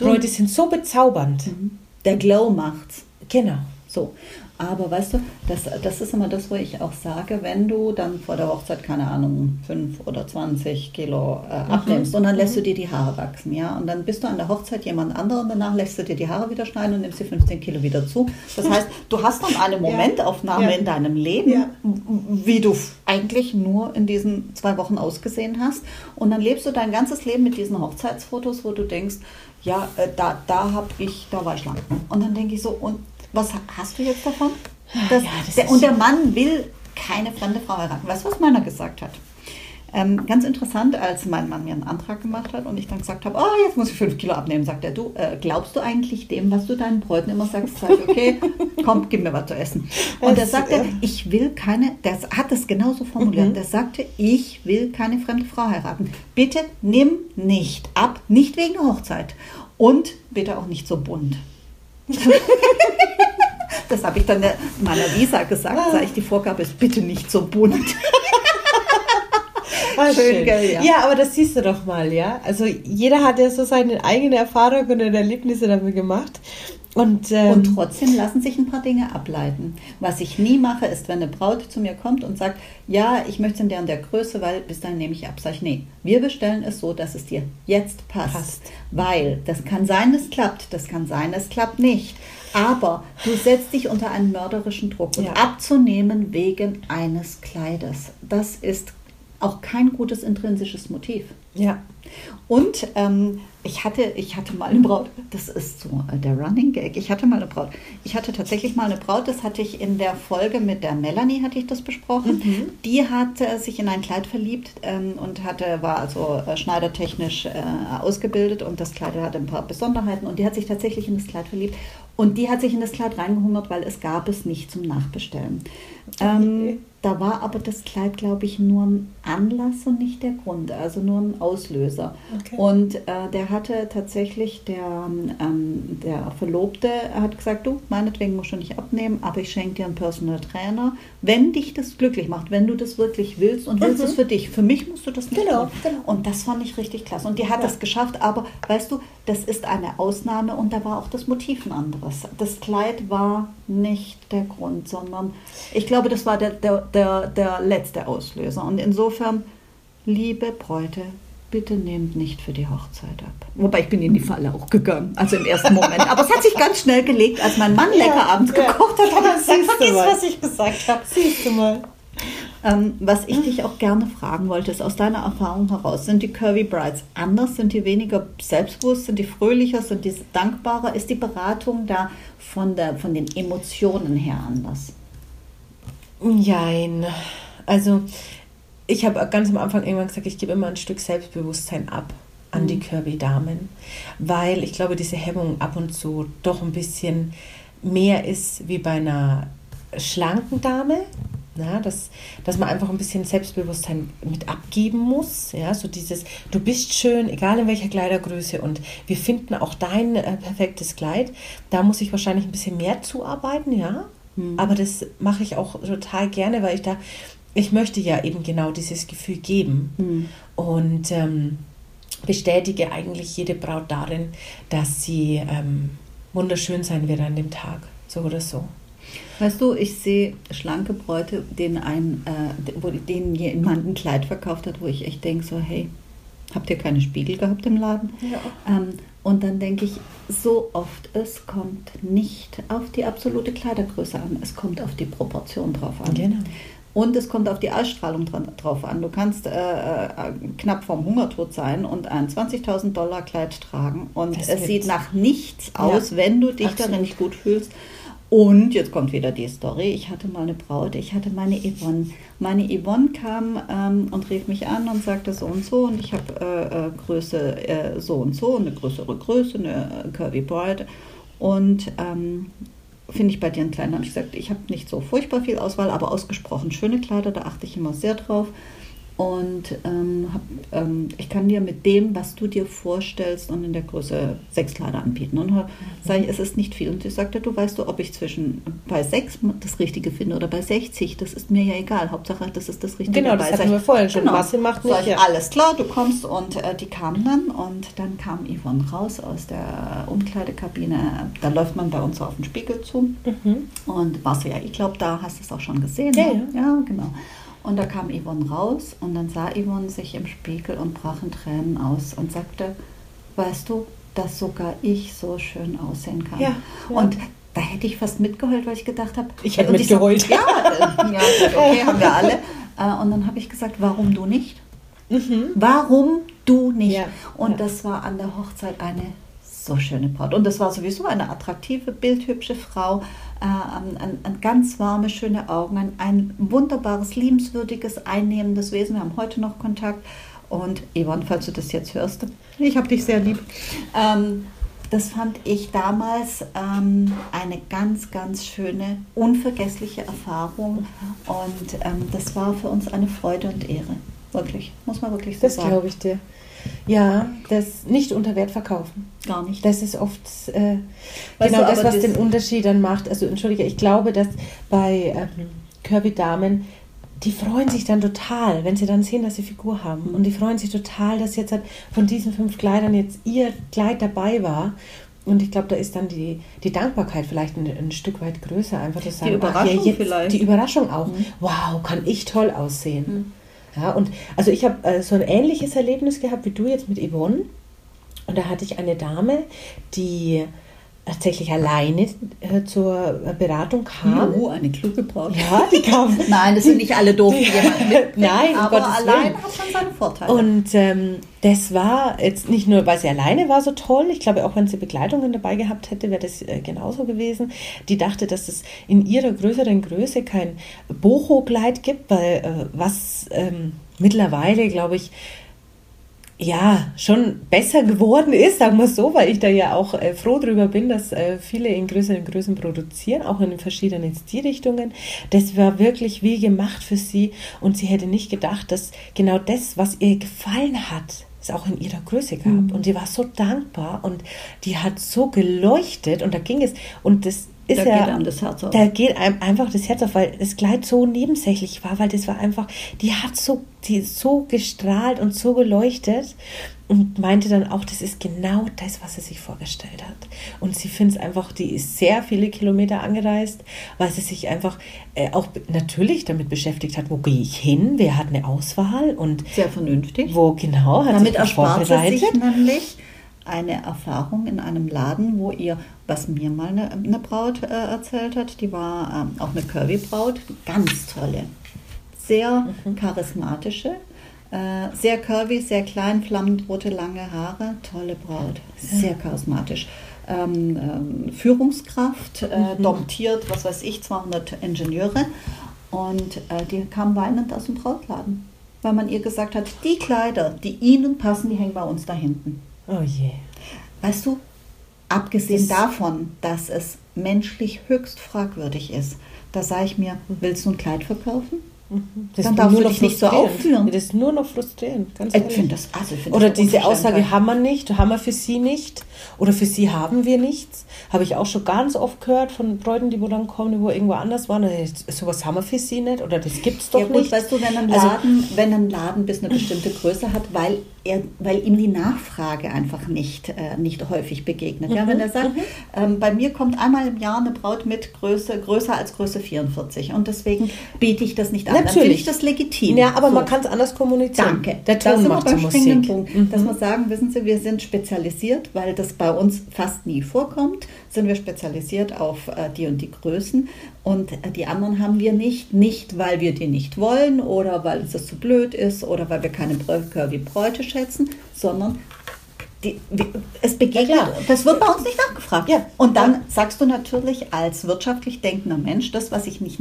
Leute sind so bezaubernd. Mhm. Der Glow macht's. Genau. So. Aber weißt du, das, das ist immer das, wo ich auch sage, wenn du dann vor der Hochzeit, keine Ahnung, 5 oder 20 Kilo äh, mhm. abnimmst und dann lässt mhm. du dir die Haare wachsen, ja, und dann bist du an der Hochzeit jemand anderen, danach lässt du dir die Haare wieder schneiden und nimmst die 15 Kilo wieder zu. Das heißt, du hast dann eine Momentaufnahme ja. in deinem Leben, ja. wie du eigentlich nur in diesen zwei Wochen ausgesehen hast und dann lebst du dein ganzes Leben mit diesen Hochzeitsfotos, wo du denkst, ja, äh, da, da habe ich, da war ich lang. Und dann denke ich so, und was hast du jetzt davon? Das, ja, das der, und der Mann will keine fremde Frau heiraten. Weißt du, was meiner gesagt hat? Ähm, ganz interessant, als mein Mann mir einen Antrag gemacht hat und ich dann gesagt habe, oh, jetzt muss ich fünf Kilo abnehmen, sagt er, du, äh, glaubst du eigentlich dem, was du deinen Bräuten immer sagst? Sag ich, okay, komm, gib mir was zu essen. Und er sagte, ich will keine, der hat es genauso formuliert, mhm. der sagte, ich will keine fremde Frau heiraten. Bitte nimm nicht ab, nicht wegen der Hochzeit und bitte auch nicht so bunt. das habe ich dann meiner Visa gesagt, sage ich, die Vorgabe ist bitte nicht so bunt. Ah, schön, schön. Gell, ja. ja. aber das siehst du doch mal, ja. Also jeder hat ja so seine eigene Erfahrung und Erlebnisse damit gemacht. Und, ähm, und, trotzdem lassen sich ein paar Dinge ableiten. Was ich nie mache, ist, wenn eine Braut zu mir kommt und sagt, ja, ich möchte in der und der Größe, weil bis dahin nehme ich ab. Sag ich, nee, wir bestellen es so, dass es dir jetzt passt. passt. Weil das kann sein, es klappt, das kann sein, es klappt nicht. Aber du setzt dich unter einen mörderischen Druck. Und ja. abzunehmen wegen eines Kleides, das ist auch kein gutes intrinsisches Motiv. Ja. Und ähm, ich, hatte, ich hatte mal eine Braut, das ist so äh, der Running Gag, ich hatte mal eine Braut. Ich hatte tatsächlich mal eine Braut, das hatte ich in der Folge mit der Melanie, hatte ich das besprochen. Mhm. Die hatte sich in ein Kleid verliebt ähm, und hatte, war also äh, schneidertechnisch äh, ausgebildet und das Kleid hatte ein paar Besonderheiten und die hat sich tatsächlich in das Kleid verliebt und die hat sich in das Kleid reingehungert, weil es gab es nicht zum Nachbestellen. Ähm, da war aber das Kleid, glaube ich, nur ein Anlass und nicht der Grund, also nur ein Auslöser. Okay. Und äh, der hatte tatsächlich, der, ähm, der Verlobte hat gesagt, du, meinetwegen musst du nicht abnehmen, aber ich schenke dir einen Personal Trainer, wenn dich das glücklich macht, wenn du das wirklich willst und willst mhm. es für dich. Für mich musst du das nicht genau, Genau. Und das fand ich richtig klasse. Und die hat ja. das geschafft, aber weißt du, das ist eine Ausnahme und da war auch das Motiv ein anderes. Das Kleid war nicht der Grund, sondern ich glaube, das war der, der, der, der letzte Auslöser. Und insofern, liebe Bräute, bitte nehmt nicht für die Hochzeit ab. Wobei ich bin in die Falle auch gegangen, also im ersten Moment. Aber es hat sich ganz schnell gelegt, als mein Mann lecker ja, abends ja. gekocht hat. Aber siehst du mal. was ich gesagt habe. Siehst du mal. Ähm, was ich dich auch gerne fragen wollte, ist aus deiner Erfahrung heraus, sind die Curvy Brides anders? Sind die weniger selbstbewusst? Sind die fröhlicher? Sind die dankbarer? Ist die Beratung da von, der, von den Emotionen her anders? Nein. Also ich habe ganz am Anfang irgendwann gesagt, ich gebe immer ein Stück Selbstbewusstsein ab an die mhm. Kirby-Damen, weil ich glaube, diese Hemmung ab und zu doch ein bisschen mehr ist wie bei einer schlanken Dame. Ja, dass, dass man einfach ein bisschen Selbstbewusstsein mit abgeben muss. Ja, so dieses, du bist schön, egal in welcher Kleidergröße und wir finden auch dein äh, perfektes Kleid. Da muss ich wahrscheinlich ein bisschen mehr zuarbeiten, ja. Mhm. Aber das mache ich auch total gerne, weil ich da ich möchte ja eben genau dieses Gefühl geben mhm. und ähm, bestätige eigentlich jede Braut darin, dass sie ähm, wunderschön sein wird an dem Tag, so oder so. Weißt du, ich sehe schlanke Bräute, denen, ein, äh, wo, denen jemand ein Kleid verkauft hat, wo ich echt denke, so hey, habt ihr keine Spiegel gehabt im Laden? Ja. Ähm, und dann denke ich, so oft, es kommt nicht auf die absolute Kleidergröße an, es kommt auf die Proportion drauf an. Genau. Und es kommt auf die Ausstrahlung dran, drauf an. Du kannst äh, äh, knapp vorm Hungertod sein und ein 20.000 Dollar Kleid tragen und das es sieht nach nichts aus, ja, wenn du dich absolut. darin nicht gut fühlst. Und jetzt kommt wieder die Story. Ich hatte mal eine Braut, ich hatte meine Yvonne. Meine Yvonne kam ähm, und rief mich an und sagte so und so und ich habe äh, äh, Größe äh, so und so, eine größere Größe, eine äh, Curvy Bride. Und ähm, finde ich bei dir einen kleinen, habe ich gesagt, ich habe nicht so furchtbar viel Auswahl, aber ausgesprochen schöne Kleider, da achte ich immer sehr drauf. Und ähm, hab, ähm, ich kann dir mit dem, was du dir vorstellst und in der Größe sechs Kleider anbieten. Und sage ich, es ist nicht viel. Und sie sagte, du weißt du, ob ich zwischen bei sechs das Richtige finde oder bei 60, das ist mir ja egal. Hauptsache, das ist das Richtige. Genau, das hatten wir vorhin schon. Genau. Masse macht nicht. Ich, ja. Alles klar, du kommst und äh, die kamen dann und dann kam Yvonne raus aus der Umkleidekabine. Da läuft man bei uns auf den Spiegel zu. Mhm. Und warst du ja, ich glaube, da hast du es auch schon gesehen. Ja, ne? ja. ja genau. Und da kam Yvonne raus und dann sah Yvonne sich im Spiegel und brach in Tränen aus und sagte, weißt du, dass sogar ich so schön aussehen kann. Ja, ja. Und da hätte ich fast mitgeheult, weil ich gedacht habe. Ich hätte mitgeheult. ja, äh, ja, okay, haben wir alle. Äh, und dann habe ich gesagt, warum du nicht? Mhm. Warum du nicht? Ja, und das war an der Hochzeit eine so schöne Braut. Und das war sowieso eine attraktive, bildhübsche Frau, äh, ein, ein, ganz warme, schöne Augen, ein, ein wunderbares, liebenswürdiges, einnehmendes Wesen. Wir haben heute noch Kontakt. Und Yvonne, falls du das jetzt hörst, ich habe dich sehr lieb. Ähm, das fand ich damals ähm, eine ganz, ganz schöne, unvergessliche Erfahrung. Und ähm, das war für uns eine Freude und Ehre. Wirklich, muss man wirklich so das sagen. Das glaube ich dir. Ja, das nicht unter Wert verkaufen. Gar nicht. Das ist oft äh, genau das, was das den Unterschied dann macht. Also entschuldige, ich glaube, dass bei ähm, Kirby-Damen, die freuen sich dann total, wenn sie dann sehen, dass sie Figur haben. Mhm. Und die freuen sich total, dass jetzt halt von diesen fünf Kleidern jetzt ihr Kleid dabei war. Und ich glaube, da ist dann die, die Dankbarkeit vielleicht ein, ein Stück weit größer, einfach zu sagen, die Überraschung ach, ja, vielleicht. Die Überraschung auch. Mhm. Wow, kann ich toll aussehen. Mhm. Ja, und also ich habe äh, so ein ähnliches Erlebnis gehabt wie du jetzt mit Yvonne. Und da hatte ich eine Dame, die tatsächlich alleine äh, zur Beratung kam. Oh, eine kluge Braut. Ja, die kam. Nein, das sind nicht alle doof, die jemanden Nein, aber allein hat schon seine Vorteile. Und ähm, das war jetzt nicht nur, weil sie alleine war so toll, ich glaube auch, wenn sie Begleitungen dabei gehabt hätte, wäre das äh, genauso gewesen. Die dachte, dass es in ihrer größeren Größe kein Boho-Kleid gibt, weil äh, was ähm, mittlerweile, glaube ich, ja, schon besser geworden ist, sagen wir so, weil ich da ja auch äh, froh drüber bin, dass äh, viele in größeren Größen produzieren, auch in verschiedenen Stilrichtungen. Das war wirklich wie gemacht für sie und sie hätte nicht gedacht, dass genau das, was ihr gefallen hat, es auch in ihrer Größe gab. Mhm. Und die war so dankbar und die hat so geleuchtet und da ging es und das ist Da ja, geht einem das Herz auf. Da geht einem einfach das Herz auf, weil das Kleid so nebensächlich war, weil das war einfach, die hat so, die ist so gestrahlt und so geleuchtet und meinte dann auch, das ist genau das, was sie sich vorgestellt hat. Und sie findet es einfach, die ist sehr viele Kilometer angereist, weil sie sich einfach äh, auch natürlich damit beschäftigt hat, wo gehe ich hin, wer hat eine Auswahl und Sehr vernünftig. wo genau hat Damit sich erspart sie sich nämlich eine Erfahrung in einem Laden, wo ihr, was mir mal eine, eine Braut äh, erzählt hat, die war ähm, auch eine Curvy-Braut, ganz tolle, sehr Mhm. charismatische, äh, sehr curvy, sehr klein, flammend rote, lange Haare, tolle Braut, sehr charismatisch. Ähm, ähm, Führungskraft, äh, Mhm. domptiert, was weiß ich, 200 Ingenieure und äh, die kam weinend aus dem Brautladen, weil man ihr gesagt hat, die Kleider, die ihnen passen, die hängen bei uns da hinten. Oh je. Weißt du, abgesehen Das- davon, dass es menschlich höchst fragwürdig ist, da sage ich mir, willst du ein Kleid verkaufen? Das Dann darfst du dich nicht so aufführen. Das ist nur noch frustrierend, ganz Ich finde das, also ich find Oder das diese. Aussage haben wir nicht, haben wir für sie nicht. Oder für sie haben wir nichts. Habe ich auch schon ganz oft gehört von Bräuten, die wo dann kommen, die wo irgendwo anders waren. Äh, Sowas haben wir für sie nicht. Oder das gibt es doch Ja gut, nicht. weißt du, wenn ein, Also- Laden, wenn ein Laden bis eine bestimmte Größe hat, weil, er, weil ihm die Nachfrage einfach nicht, äh, nicht häufig begegnet. Ja, Mhm, wenn er sagt, ähm, bei mir kommt einmal im Jahr eine Braut mit Größe, größer als Größe 44 und deswegen biete ich das nicht an. Dann finde Natürlich. ich das legitim. Ja, aber So. man kann es anders kommunizieren. Danke. Der Ton sind wir macht beim die springenden Musik. Punkt, Mhm. dass wir sagen, wissen Sie, wir sind spezialisiert, weil das bei uns fast nie vorkommt, sind wir spezialisiert auf äh, die und die Größen und äh, die anderen haben wir nicht, nicht weil wir die nicht wollen oder weil das zu blöd ist oder weil wir keine Curvy Bräute schätzen, sondern die, wir- es begegnet, Ja, das wird bei uns nicht nachgefragt. Ja. Und dann sagst du natürlich als wirtschaftlich denkender Mensch, das, was ich nicht,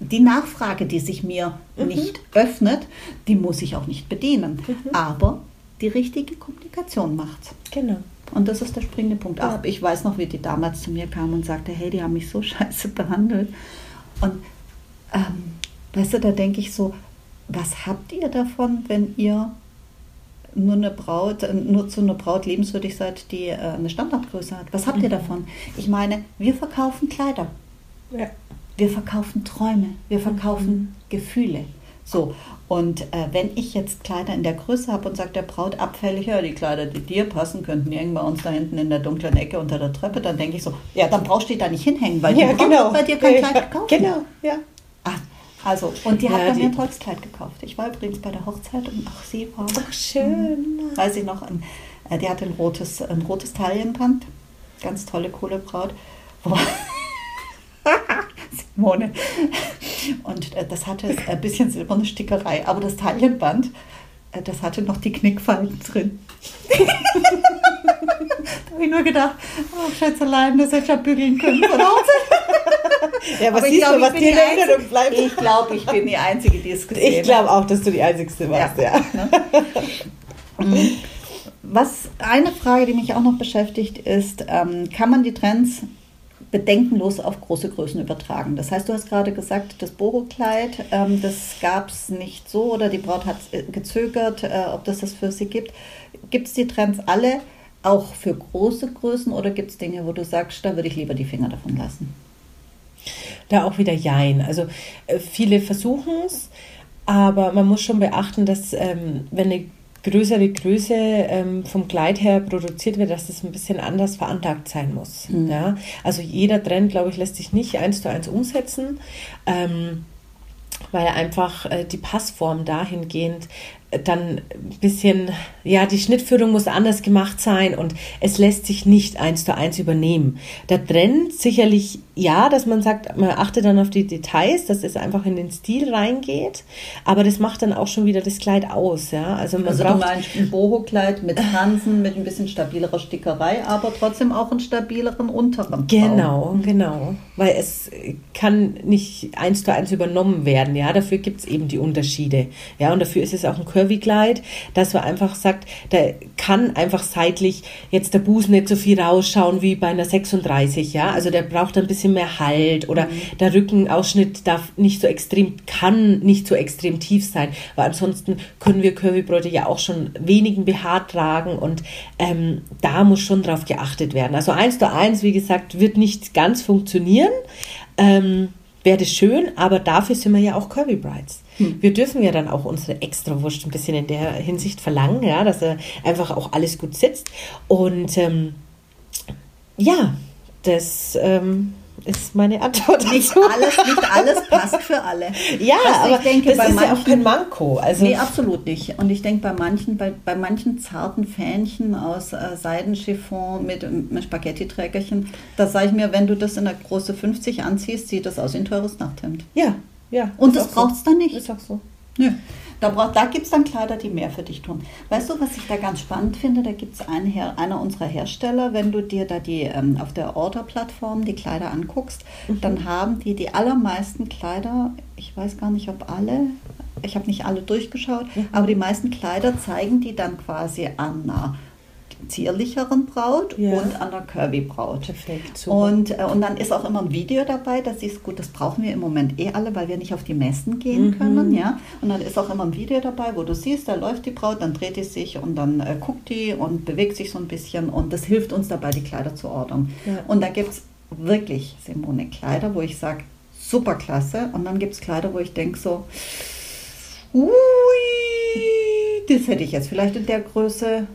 die Nachfrage, die sich mir nicht öffnet, die muss ich auch nicht bedienen. Aber die richtige Kommunikation macht. Genau. Und das ist der springende Punkt. Ach, ich weiß noch, wie die damals zu mir kam und sagte, hey, die haben mich so scheiße behandelt. Und ähm, weißt du, da denke ich so, was habt ihr davon, wenn ihr nur eine Braut, nur zu einer Braut lebenswürdig seid, die äh, eine Standardgröße hat? Was habt ihr davon? Ich meine, wir verkaufen Kleider. Ja. Wir verkaufen Träume, wir verkaufen Gefühle. So, und äh, wenn ich jetzt Kleider in der Größe habe und sage der Braut abfällig, ja, die Kleider, die dir passen, könnten irgendwann bei uns da hinten in der dunklen Ecke unter der Treppe, dann denke ich so, ja, dann brauchst du die da nicht hinhängen, weil Ja, die Braut genau. hat bei dir kein Ja, Kleid gekauft. Genau, ja. Ah, also, und die hat Ja, bei mir ein die- tolles Kleid gekauft. Ich war übrigens bei der Hochzeit und ach, sie war, Ach, schön. weiß ich noch, ein, äh, die hatte ein rotes, ein rotes Taillenband, ganz tolle, coole Braut. Wo- Simone. Und äh, das hatte ein bisschen silberne Stickerei, aber das Taillenband, äh, das hatte noch die Knickfalten drin. da habe ich nur gedacht, oh Schätzelein, das hätte ich ja bügeln können. Ja, was Aber ich siehst glaub, du, ich was bin die Einzige- bleibt? Ich glaube, ich bin die Einzige, die es gesehen Ich glaube auch, dass du die Einzige warst, ja. Mhm. Was eine Frage, die mich auch noch beschäftigt, ist, ähm, kann man die Trends bedenkenlos auf große Größen übertragen? Das heißt, du hast gerade gesagt, das Boho-Kleid, ähm, das gab es nicht so oder die Braut hat äh, gezögert, äh, ob das das für sie gibt. Gibt es die Trends alle auch für große Größen oder gibt es Dinge, wo du sagst, da würde ich lieber die Finger davon lassen? Da auch wieder Jein. Also äh, viele versuchen es, aber man muss schon beachten, dass ähm, wenn eine größere Größe ähm, vom Kleid her produziert wird, dass das ein bisschen anders veranlagt sein muss. Mhm. Ja? Also jeder Trend, glaube ich, lässt sich nicht eins zu eins umsetzen, ähm, weil einfach äh, die Passform dahingehend dann ein bisschen, ja, die Schnittführung muss anders gemacht sein und es lässt sich nicht eins zu eins übernehmen. Der Trend sicherlich ja, dass man sagt, man achtet dann auf die Details, dass es einfach in den Stil reingeht, aber das macht dann auch schon wieder das Kleid aus, ja. Also man Also braucht ein Boho-Kleid mit Fransen, mit ein bisschen stabilerer Stickerei, aber trotzdem auch einen stabileren unteren Bau. Genau, genau. Weil es kann nicht eins zu eins übernommen werden, ja. Dafür gibt es eben die Unterschiede. Ja, und dafür ist es auch ein Curvy-Kleid, dass man einfach sagt, da kann einfach seitlich jetzt der Busen nicht so viel rausschauen wie bei einer 36, ja. Also der braucht ein bisschen mehr Halt oder mhm. der Rückenausschnitt darf nicht so extrem, kann nicht so extrem tief sein, weil ansonsten können wir Curvy-Bräute ja auch schon wenigen BH tragen und ähm, da muss schon drauf geachtet werden. Also eins zu eins, wie gesagt, wird nicht ganz funktionieren. Ähm, wäre das schön, aber dafür sind wir ja auch Curvy Brides. Hm. Wir dürfen ja dann auch unsere Extrawurst ein bisschen in der Hinsicht verlangen, ja, dass er einfach auch alles gut sitzt. Und ähm, ja, das ähm, ist meine Antwort. Nicht alles, nicht alles passt für alle. Ja, also aber ich denke, das bei ist manchen, ja auch kein Manko. Also nee, absolut nicht. Und ich denke, bei manchen, bei, bei manchen zarten Fähnchen aus äh, Seidenchiffon mit, mit Spaghetti-Trägerchen, da sage ich mir, wenn du das in der Große 50 anziehst, sieht das aus wie ein teures Nachthemd. Ja, ja. Und das braucht es so. dann nicht. Ist auch so. Nö. Da, da gibt es dann Kleider, die mehr für dich tun. Weißt du, was ich da ganz spannend finde? Da gibt es einen einer unserer Hersteller, wenn du dir da die ähm, auf der Order-Plattform die Kleider anguckst, mhm. dann haben die die allermeisten Kleider, ich weiß gar nicht, ob alle, ich habe nicht alle durchgeschaut, mhm. aber die meisten Kleider zeigen die dann quasi an zierlicheren Braut ja. und an der Curvy-Braut. Perfekt. Super. Und, äh, und dann ist auch immer ein Video dabei, das ist gut, das brauchen wir im Moment eh alle, weil wir nicht auf die Messen gehen mhm. können. Ja? Und dann ist auch immer ein Video dabei, wo du siehst, da läuft die Braut, dann dreht die sich und dann äh, guckt die und bewegt sich so ein bisschen und das hilft uns dabei, die Kleider zu ordern. Ja. Und da gibt es wirklich, Simone, Kleider, wo ich sage, super klasse. Und dann gibt es Kleider, wo ich denke so, ui, das hätte ich jetzt vielleicht in der Größe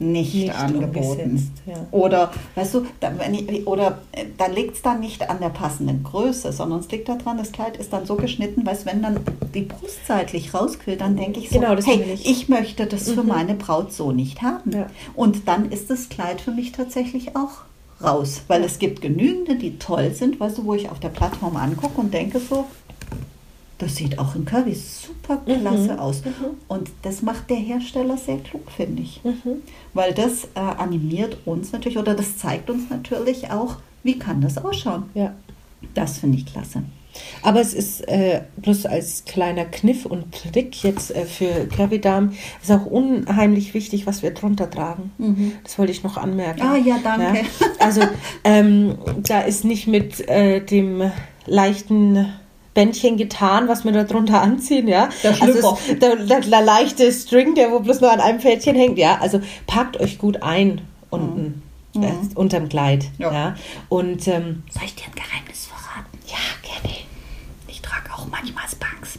nicht, nicht angeboten. Ja. Oder, weißt du, da, ich, oder äh, da liegt es dann nicht an der passenden Größe, sondern es liegt daran, das Kleid ist dann so geschnitten, weil wenn dann die Brust seitlich rausquillt, dann denke ich so, genau, hey, ich. ich. möchte das mhm. für meine Braut so nicht haben. Ja. Und dann ist das Kleid für mich tatsächlich auch raus, weil ja. es gibt genügende, die toll sind, weißt du, wo ich auf der Plattform angucke und denke so, das sieht auch in Curvy super klasse mhm. aus. Mhm. Und das macht der Hersteller sehr klug, finde ich. Mhm. Weil das äh, animiert uns natürlich oder das zeigt uns natürlich auch, wie kann das ausschauen. Ja. Das finde ich klasse. Aber es ist äh, bloß als kleiner Kniff und Trick jetzt äh, für Curvy-Damen, ist auch unheimlich wichtig, was wir drunter tragen. Mhm. Das wollte ich noch anmerken. Ah ja, danke. Ja? Also ähm, da ist nicht mit äh, dem leichten Bändchen getan, was wir da drunter anziehen, ja. Der also der, der, der, leichte String, der wo bloß nur an einem Fältchen hängt, ja. Also packt euch gut ein unten mhm. äh, unterm Kleid, ja. ja? Und ähm, soll ich dir ein Geheimnis verraten? Ja, gerne. Ich trage auch manchmal Spanks.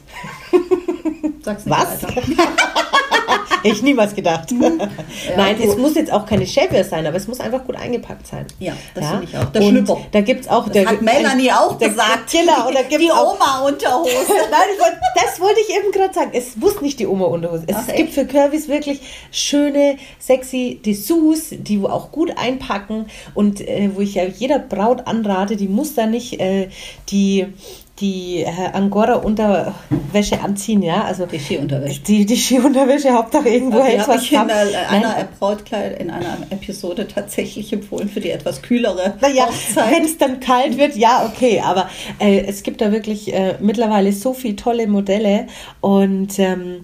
Sag's nicht Was? Hätte ich niemals gedacht. Mhm. Ja, Nein, gut. es muss jetzt auch keine Shapewear sein, aber es muss einfach gut eingepackt sein. Ja, das ja? finde ich auch. Der und Schlüpper. Da gibt es auch. Das der, hat Melanie auch der, gesagt. Und da gibt's die Oma-Unterhose. Nein, wollt, das wollte ich eben gerade sagen. Es muss nicht die Oma-Unterhose. Es Ach, gibt für Curvys wirklich schöne, sexy Dessous, die auch gut einpacken und äh, wo ich ja jeder Braut anrate, die muss da nicht äh, die die äh, Angora-Unterwäsche anziehen, ja, also die Skiunterwäsche. Die, die Skiunterwäsche, Hauptsache irgendwo also hält was ich in der, einer Brautkleid in einer Episode tatsächlich empfohlen für die etwas kühlere naja, Wenn es dann kalt wird, ja, okay, aber äh, es gibt da wirklich äh, mittlerweile so viele tolle Modelle und ähm,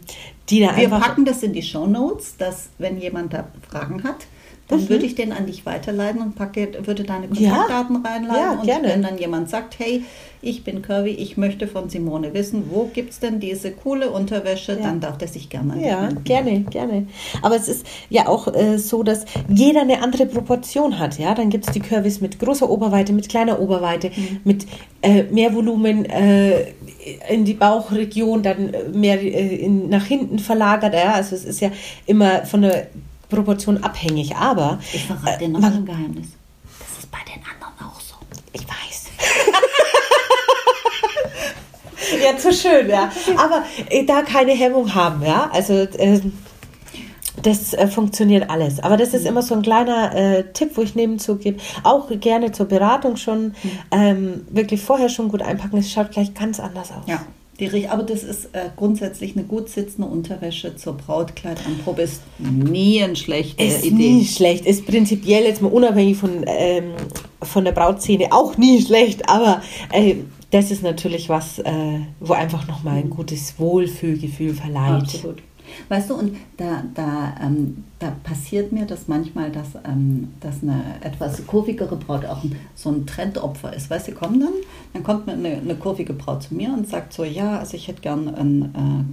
die da Wir einfach... packen das in die Show Notes, dass wenn jemand da Fragen hat, dann mhm. würde ich den an dich weiterleiten und packe, würde deine Kontaktdaten ja. reinladen. Ja, und gerne. wenn dann jemand sagt, hey, ich bin Curvy, ich möchte von Simone wissen, wo gibt es denn diese coole Unterwäsche, ja. dann darf der sich gerne an Ja, gerne, gerne. Aber es ist ja auch äh, so, dass jeder eine andere Proportion hat. Ja, Dann gibt es die Curvys mit großer Oberweite, mit kleiner Oberweite, mhm. mit äh, mehr Volumen äh, in die Bauchregion, dann mehr äh, in, nach hinten verlagert. Ja? Also es ist ja immer von der Proportion abhängig, aber. Ich verrate dir noch äh, ein Geheimnis. Das ist bei den anderen auch so. Ich weiß. ja, zu schön, ja. Aber äh, da keine Hemmung haben, ja. Also. Äh, das äh, funktioniert alles. Aber das ist mhm. immer so ein kleiner äh, Tipp, wo ich nebenzu gebe. Auch gerne zur Beratung schon. Mhm. Ähm, wirklich vorher schon gut einpacken. Es schaut gleich ganz anders aus. Ja. Die, aber das ist äh, grundsätzlich eine gut sitzende Unterwäsche zur Brautkleidanprobe. Ist nie eine schlechte ist Idee. Nie schlecht. Ist prinzipiell jetzt mal unabhängig von, ähm, von der Brautszene auch nie schlecht. Aber äh, das ist natürlich was, äh, wo einfach nochmal ein gutes Wohlfühlgefühl verleiht. Absolut. Weißt du, und da, da, ähm, da passiert mir das manchmal, dass, ähm, dass eine etwas kurvigere Braut auch so ein Trendopfer ist. Weißt du, kommen dann, dann kommt eine, eine kurvige Braut zu mir und sagt so, ja, also ich hätte gern einen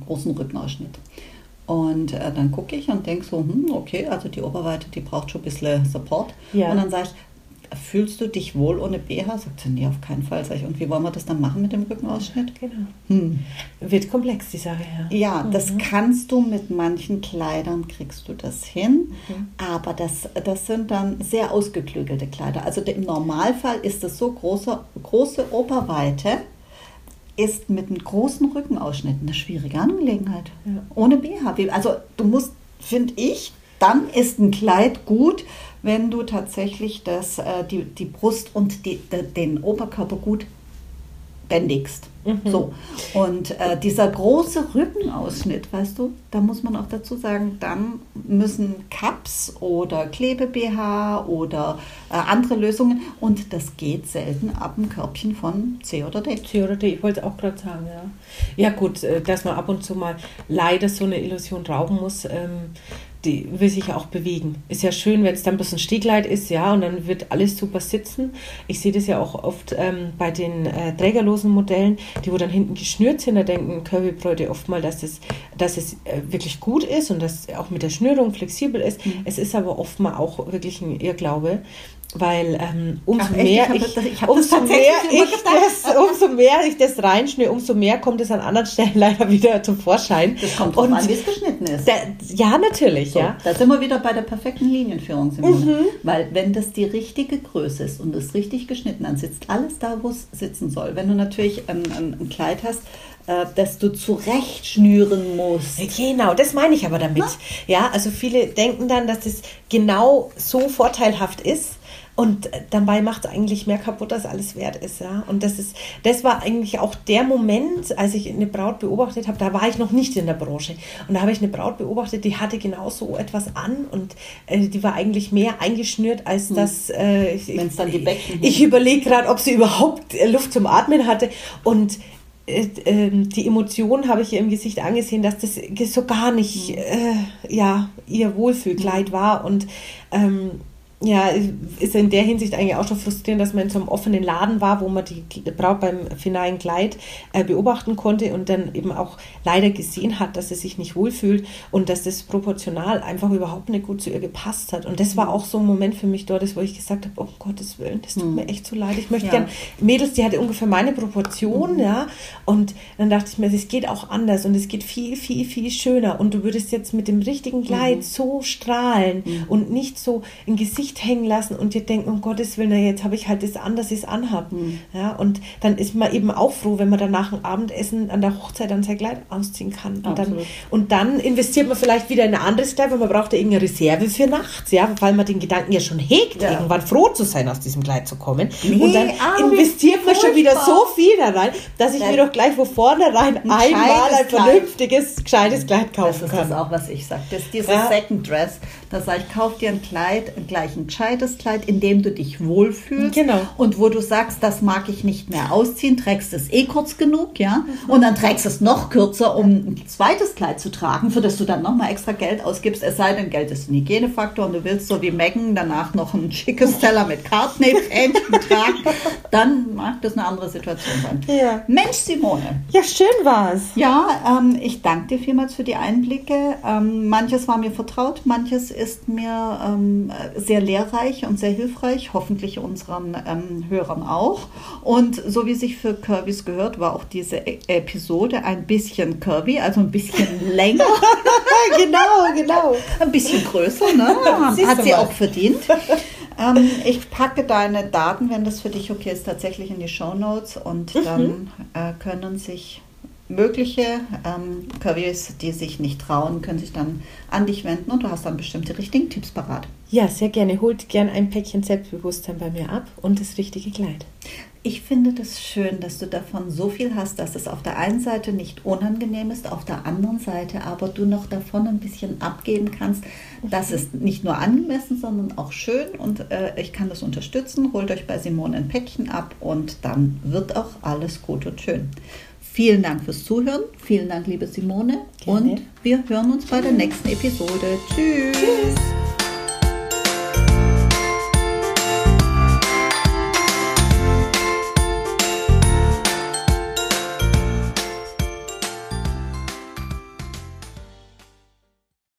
äh, großen Rückenausschnitt. Und äh, dann gucke ich und denke so, hm, okay, also die Oberweite, die braucht schon ein bisschen Support. Ja. Und dann sage ich, fühlst du dich wohl ohne BH? Sagt sie, nee, auf keinen Fall. Sag ich, und wie wollen wir das dann machen mit dem Rückenausschnitt? Genau. Hm. Wird komplex, die Sache, ja. Ja, das kannst du mit manchen Kleidern, kriegst du das hin. Aber das, das sind dann sehr ausgeklügelte Kleider. Also im Normalfall ist das so große, große Oberweite, ist mit einem großen Rückenausschnitt eine schwierige Angelegenheit. Ja. Ohne BH. Also du musst, finde ich, dann ist ein Kleid gut, wenn du tatsächlich das, äh, die, die Brust und die, de- den Oberkörper gut bändigst. So. Und äh, dieser große Rückenausschnitt, weißt du, da muss man auch dazu sagen, dann müssen Cups oder Klebe-BH oder äh, andere Lösungen und das geht selten ab dem Körbchen von C oder D. C oder D, ich wollte auch gerade sagen, ja. Ja gut, äh, dass man ab und zu mal leider so eine Illusion rauben muss, ähm, die will sich ja auch bewegen. Ist ja schön, wenn es dann bloß ein Stehkleid ist, ja, und dann wird alles super sitzen. Ich sehe das ja auch oft ähm, bei den äh, trägerlosen Modellen, die wo dann hinten geschnürt sind, da denken Curvy-Bräute oft mal, dass es, dass es äh, wirklich gut ist und dass auch mit der Schnürung flexibel ist. Es ist aber oft mal auch wirklich ein Irrglaube. Weil ähm, umso Ach, echt? mehr Ich das- ich das umso mehr ich das, umso mehr ich das reinschnüre, umso mehr kommt es an anderen Stellen leider wieder zum Vorschein. Das kommt drauf Und an, wie es geschnitten ist. da, ja, natürlich, So, ja. Mhm. Da sind wir wieder bei der perfekten Linienführung, Simone. Weil wenn das die richtige Größe ist und es richtig geschnitten, dann sitzt alles da, wo es sitzen soll. Wenn du natürlich ein, ein, Kleid hast, äh, das du zurechtschnüren musst. Genau, das meine ich aber damit. Na? Ja, also viele denken dann, dass es genau so vorteilhaft ist. Und dabei macht es eigentlich mehr kaputt, als alles wert ist, ja. Und das ist, das war eigentlich auch der Moment, als ich eine Braut beobachtet habe, da war ich noch nicht in der Branche. Und da habe ich eine Braut beobachtet, die hatte genau so etwas an und äh, die war eigentlich mehr eingeschnürt, als das, äh, ich- Ich überlege gerade, ob sie überhaupt äh, Luft zum Atmen hatte. Und äh, ähm, die Emotionen habe ich ihr im Gesicht angesehen, dass das so gar nicht äh, ja, ihr Wohlfühlkleid war. Und ähm, ja, ist in der Hinsicht eigentlich auch schon frustrierend, dass man in so einem offenen Laden war, wo man die Braut beim finalen Kleid äh, beobachten konnte und dann eben auch leider gesehen hat, dass sie sich nicht wohlfühlt und dass das proportional einfach überhaupt nicht gut zu ihr gepasst hat. Und das war auch so ein Moment für mich dort, wo ich gesagt habe, um Gottes Willen, das tut mir echt so leid. Ich möchte Ja. gern Mädels, die hatte ungefähr meine Proportion, ja. Und dann dachte ich mir, es geht auch anders und es geht viel, viel, viel schöner. Und du würdest jetzt mit dem richtigen Kleid so strahlen und nicht so ein Gesicht hängen lassen und dir denken, um Gottes Willen, na, jetzt habe ich halt das an, dass ich es anhab. Ja, und dann ist man eben auch froh, wenn man dann nach dem Abendessen an der Hochzeit dann sein Kleid ausziehen kann. Und dann, und dann investiert man vielleicht wieder in ein anderes Kleid, weil man braucht ja irgendeine Reserve für nachts, ja, weil man den Gedanken ja schon hegt, Ja. irgendwann froh zu sein, aus diesem Kleid zu kommen. Nee, und dann ah, investiert man schon wieder so viel da rein, dass ich Ja. mir doch gleich von vornherein Ein einmal ein Kleid. vernünftiges, gescheites Kleid Das kaufen ist kann. das auch, was ich sage. Das ist dieses Ja. Second Dress. Da sage ich, kauf dir ein Kleid, gleich ein gescheites Kleid, in dem du dich wohlfühlst. Genau. Und wo du sagst, das mag ich nicht mehr ausziehen, trägst es eh kurz genug, ja. Und dann trägst es noch kürzer, um ein zweites Kleid zu tragen, für das du dann nochmal extra Geld ausgibst. Es sei denn, Geld ist ein Hygienefaktor und du willst so wie Megan danach noch ein schickes Teller mit Cartney-Fähnchen tragen, dann mag das eine andere Situation sein. Ja. Mensch, Simone. Ja, schön war's. Ja, ähm, ich danke dir vielmals für die Einblicke. Ähm, manches war mir vertraut, manches ist mir ähm, sehr lehrreich und sehr hilfreich, hoffentlich unseren ähm, Hörern auch. Und so wie sich für Kirby's gehört, war auch diese e Episode ein bisschen Kirby, also ein bisschen länger, genau, genau. ein bisschen größer, ne? Siehst hat sie mal. auch verdient. ähm, ich packe deine Daten, wenn das für dich okay ist, tatsächlich in die Show Notes und dann äh, können sich mögliche ähm, Curvys, die sich nicht trauen, können sich dann an dich wenden und du hast dann bestimmt die richtigen Tipps parat. Ja, sehr gerne. Holt gern ein Päckchen Selbstbewusstsein bei mir ab und das richtige Kleid. Ich finde das schön, dass du davon so viel hast, dass es auf der einen Seite nicht unangenehm ist, auf der anderen Seite aber du noch davon ein bisschen abgeben kannst. Das ist nicht nur angemessen, sondern auch schön und äh, ich kann das unterstützen. Holt euch bei Simone ein Päckchen ab und dann wird auch alles gut und schön. Vielen Dank fürs Zuhören. Vielen Dank, liebe Simone. Gerne. Und wir hören uns bei der nächsten Episode. Tschüss. Tschüss.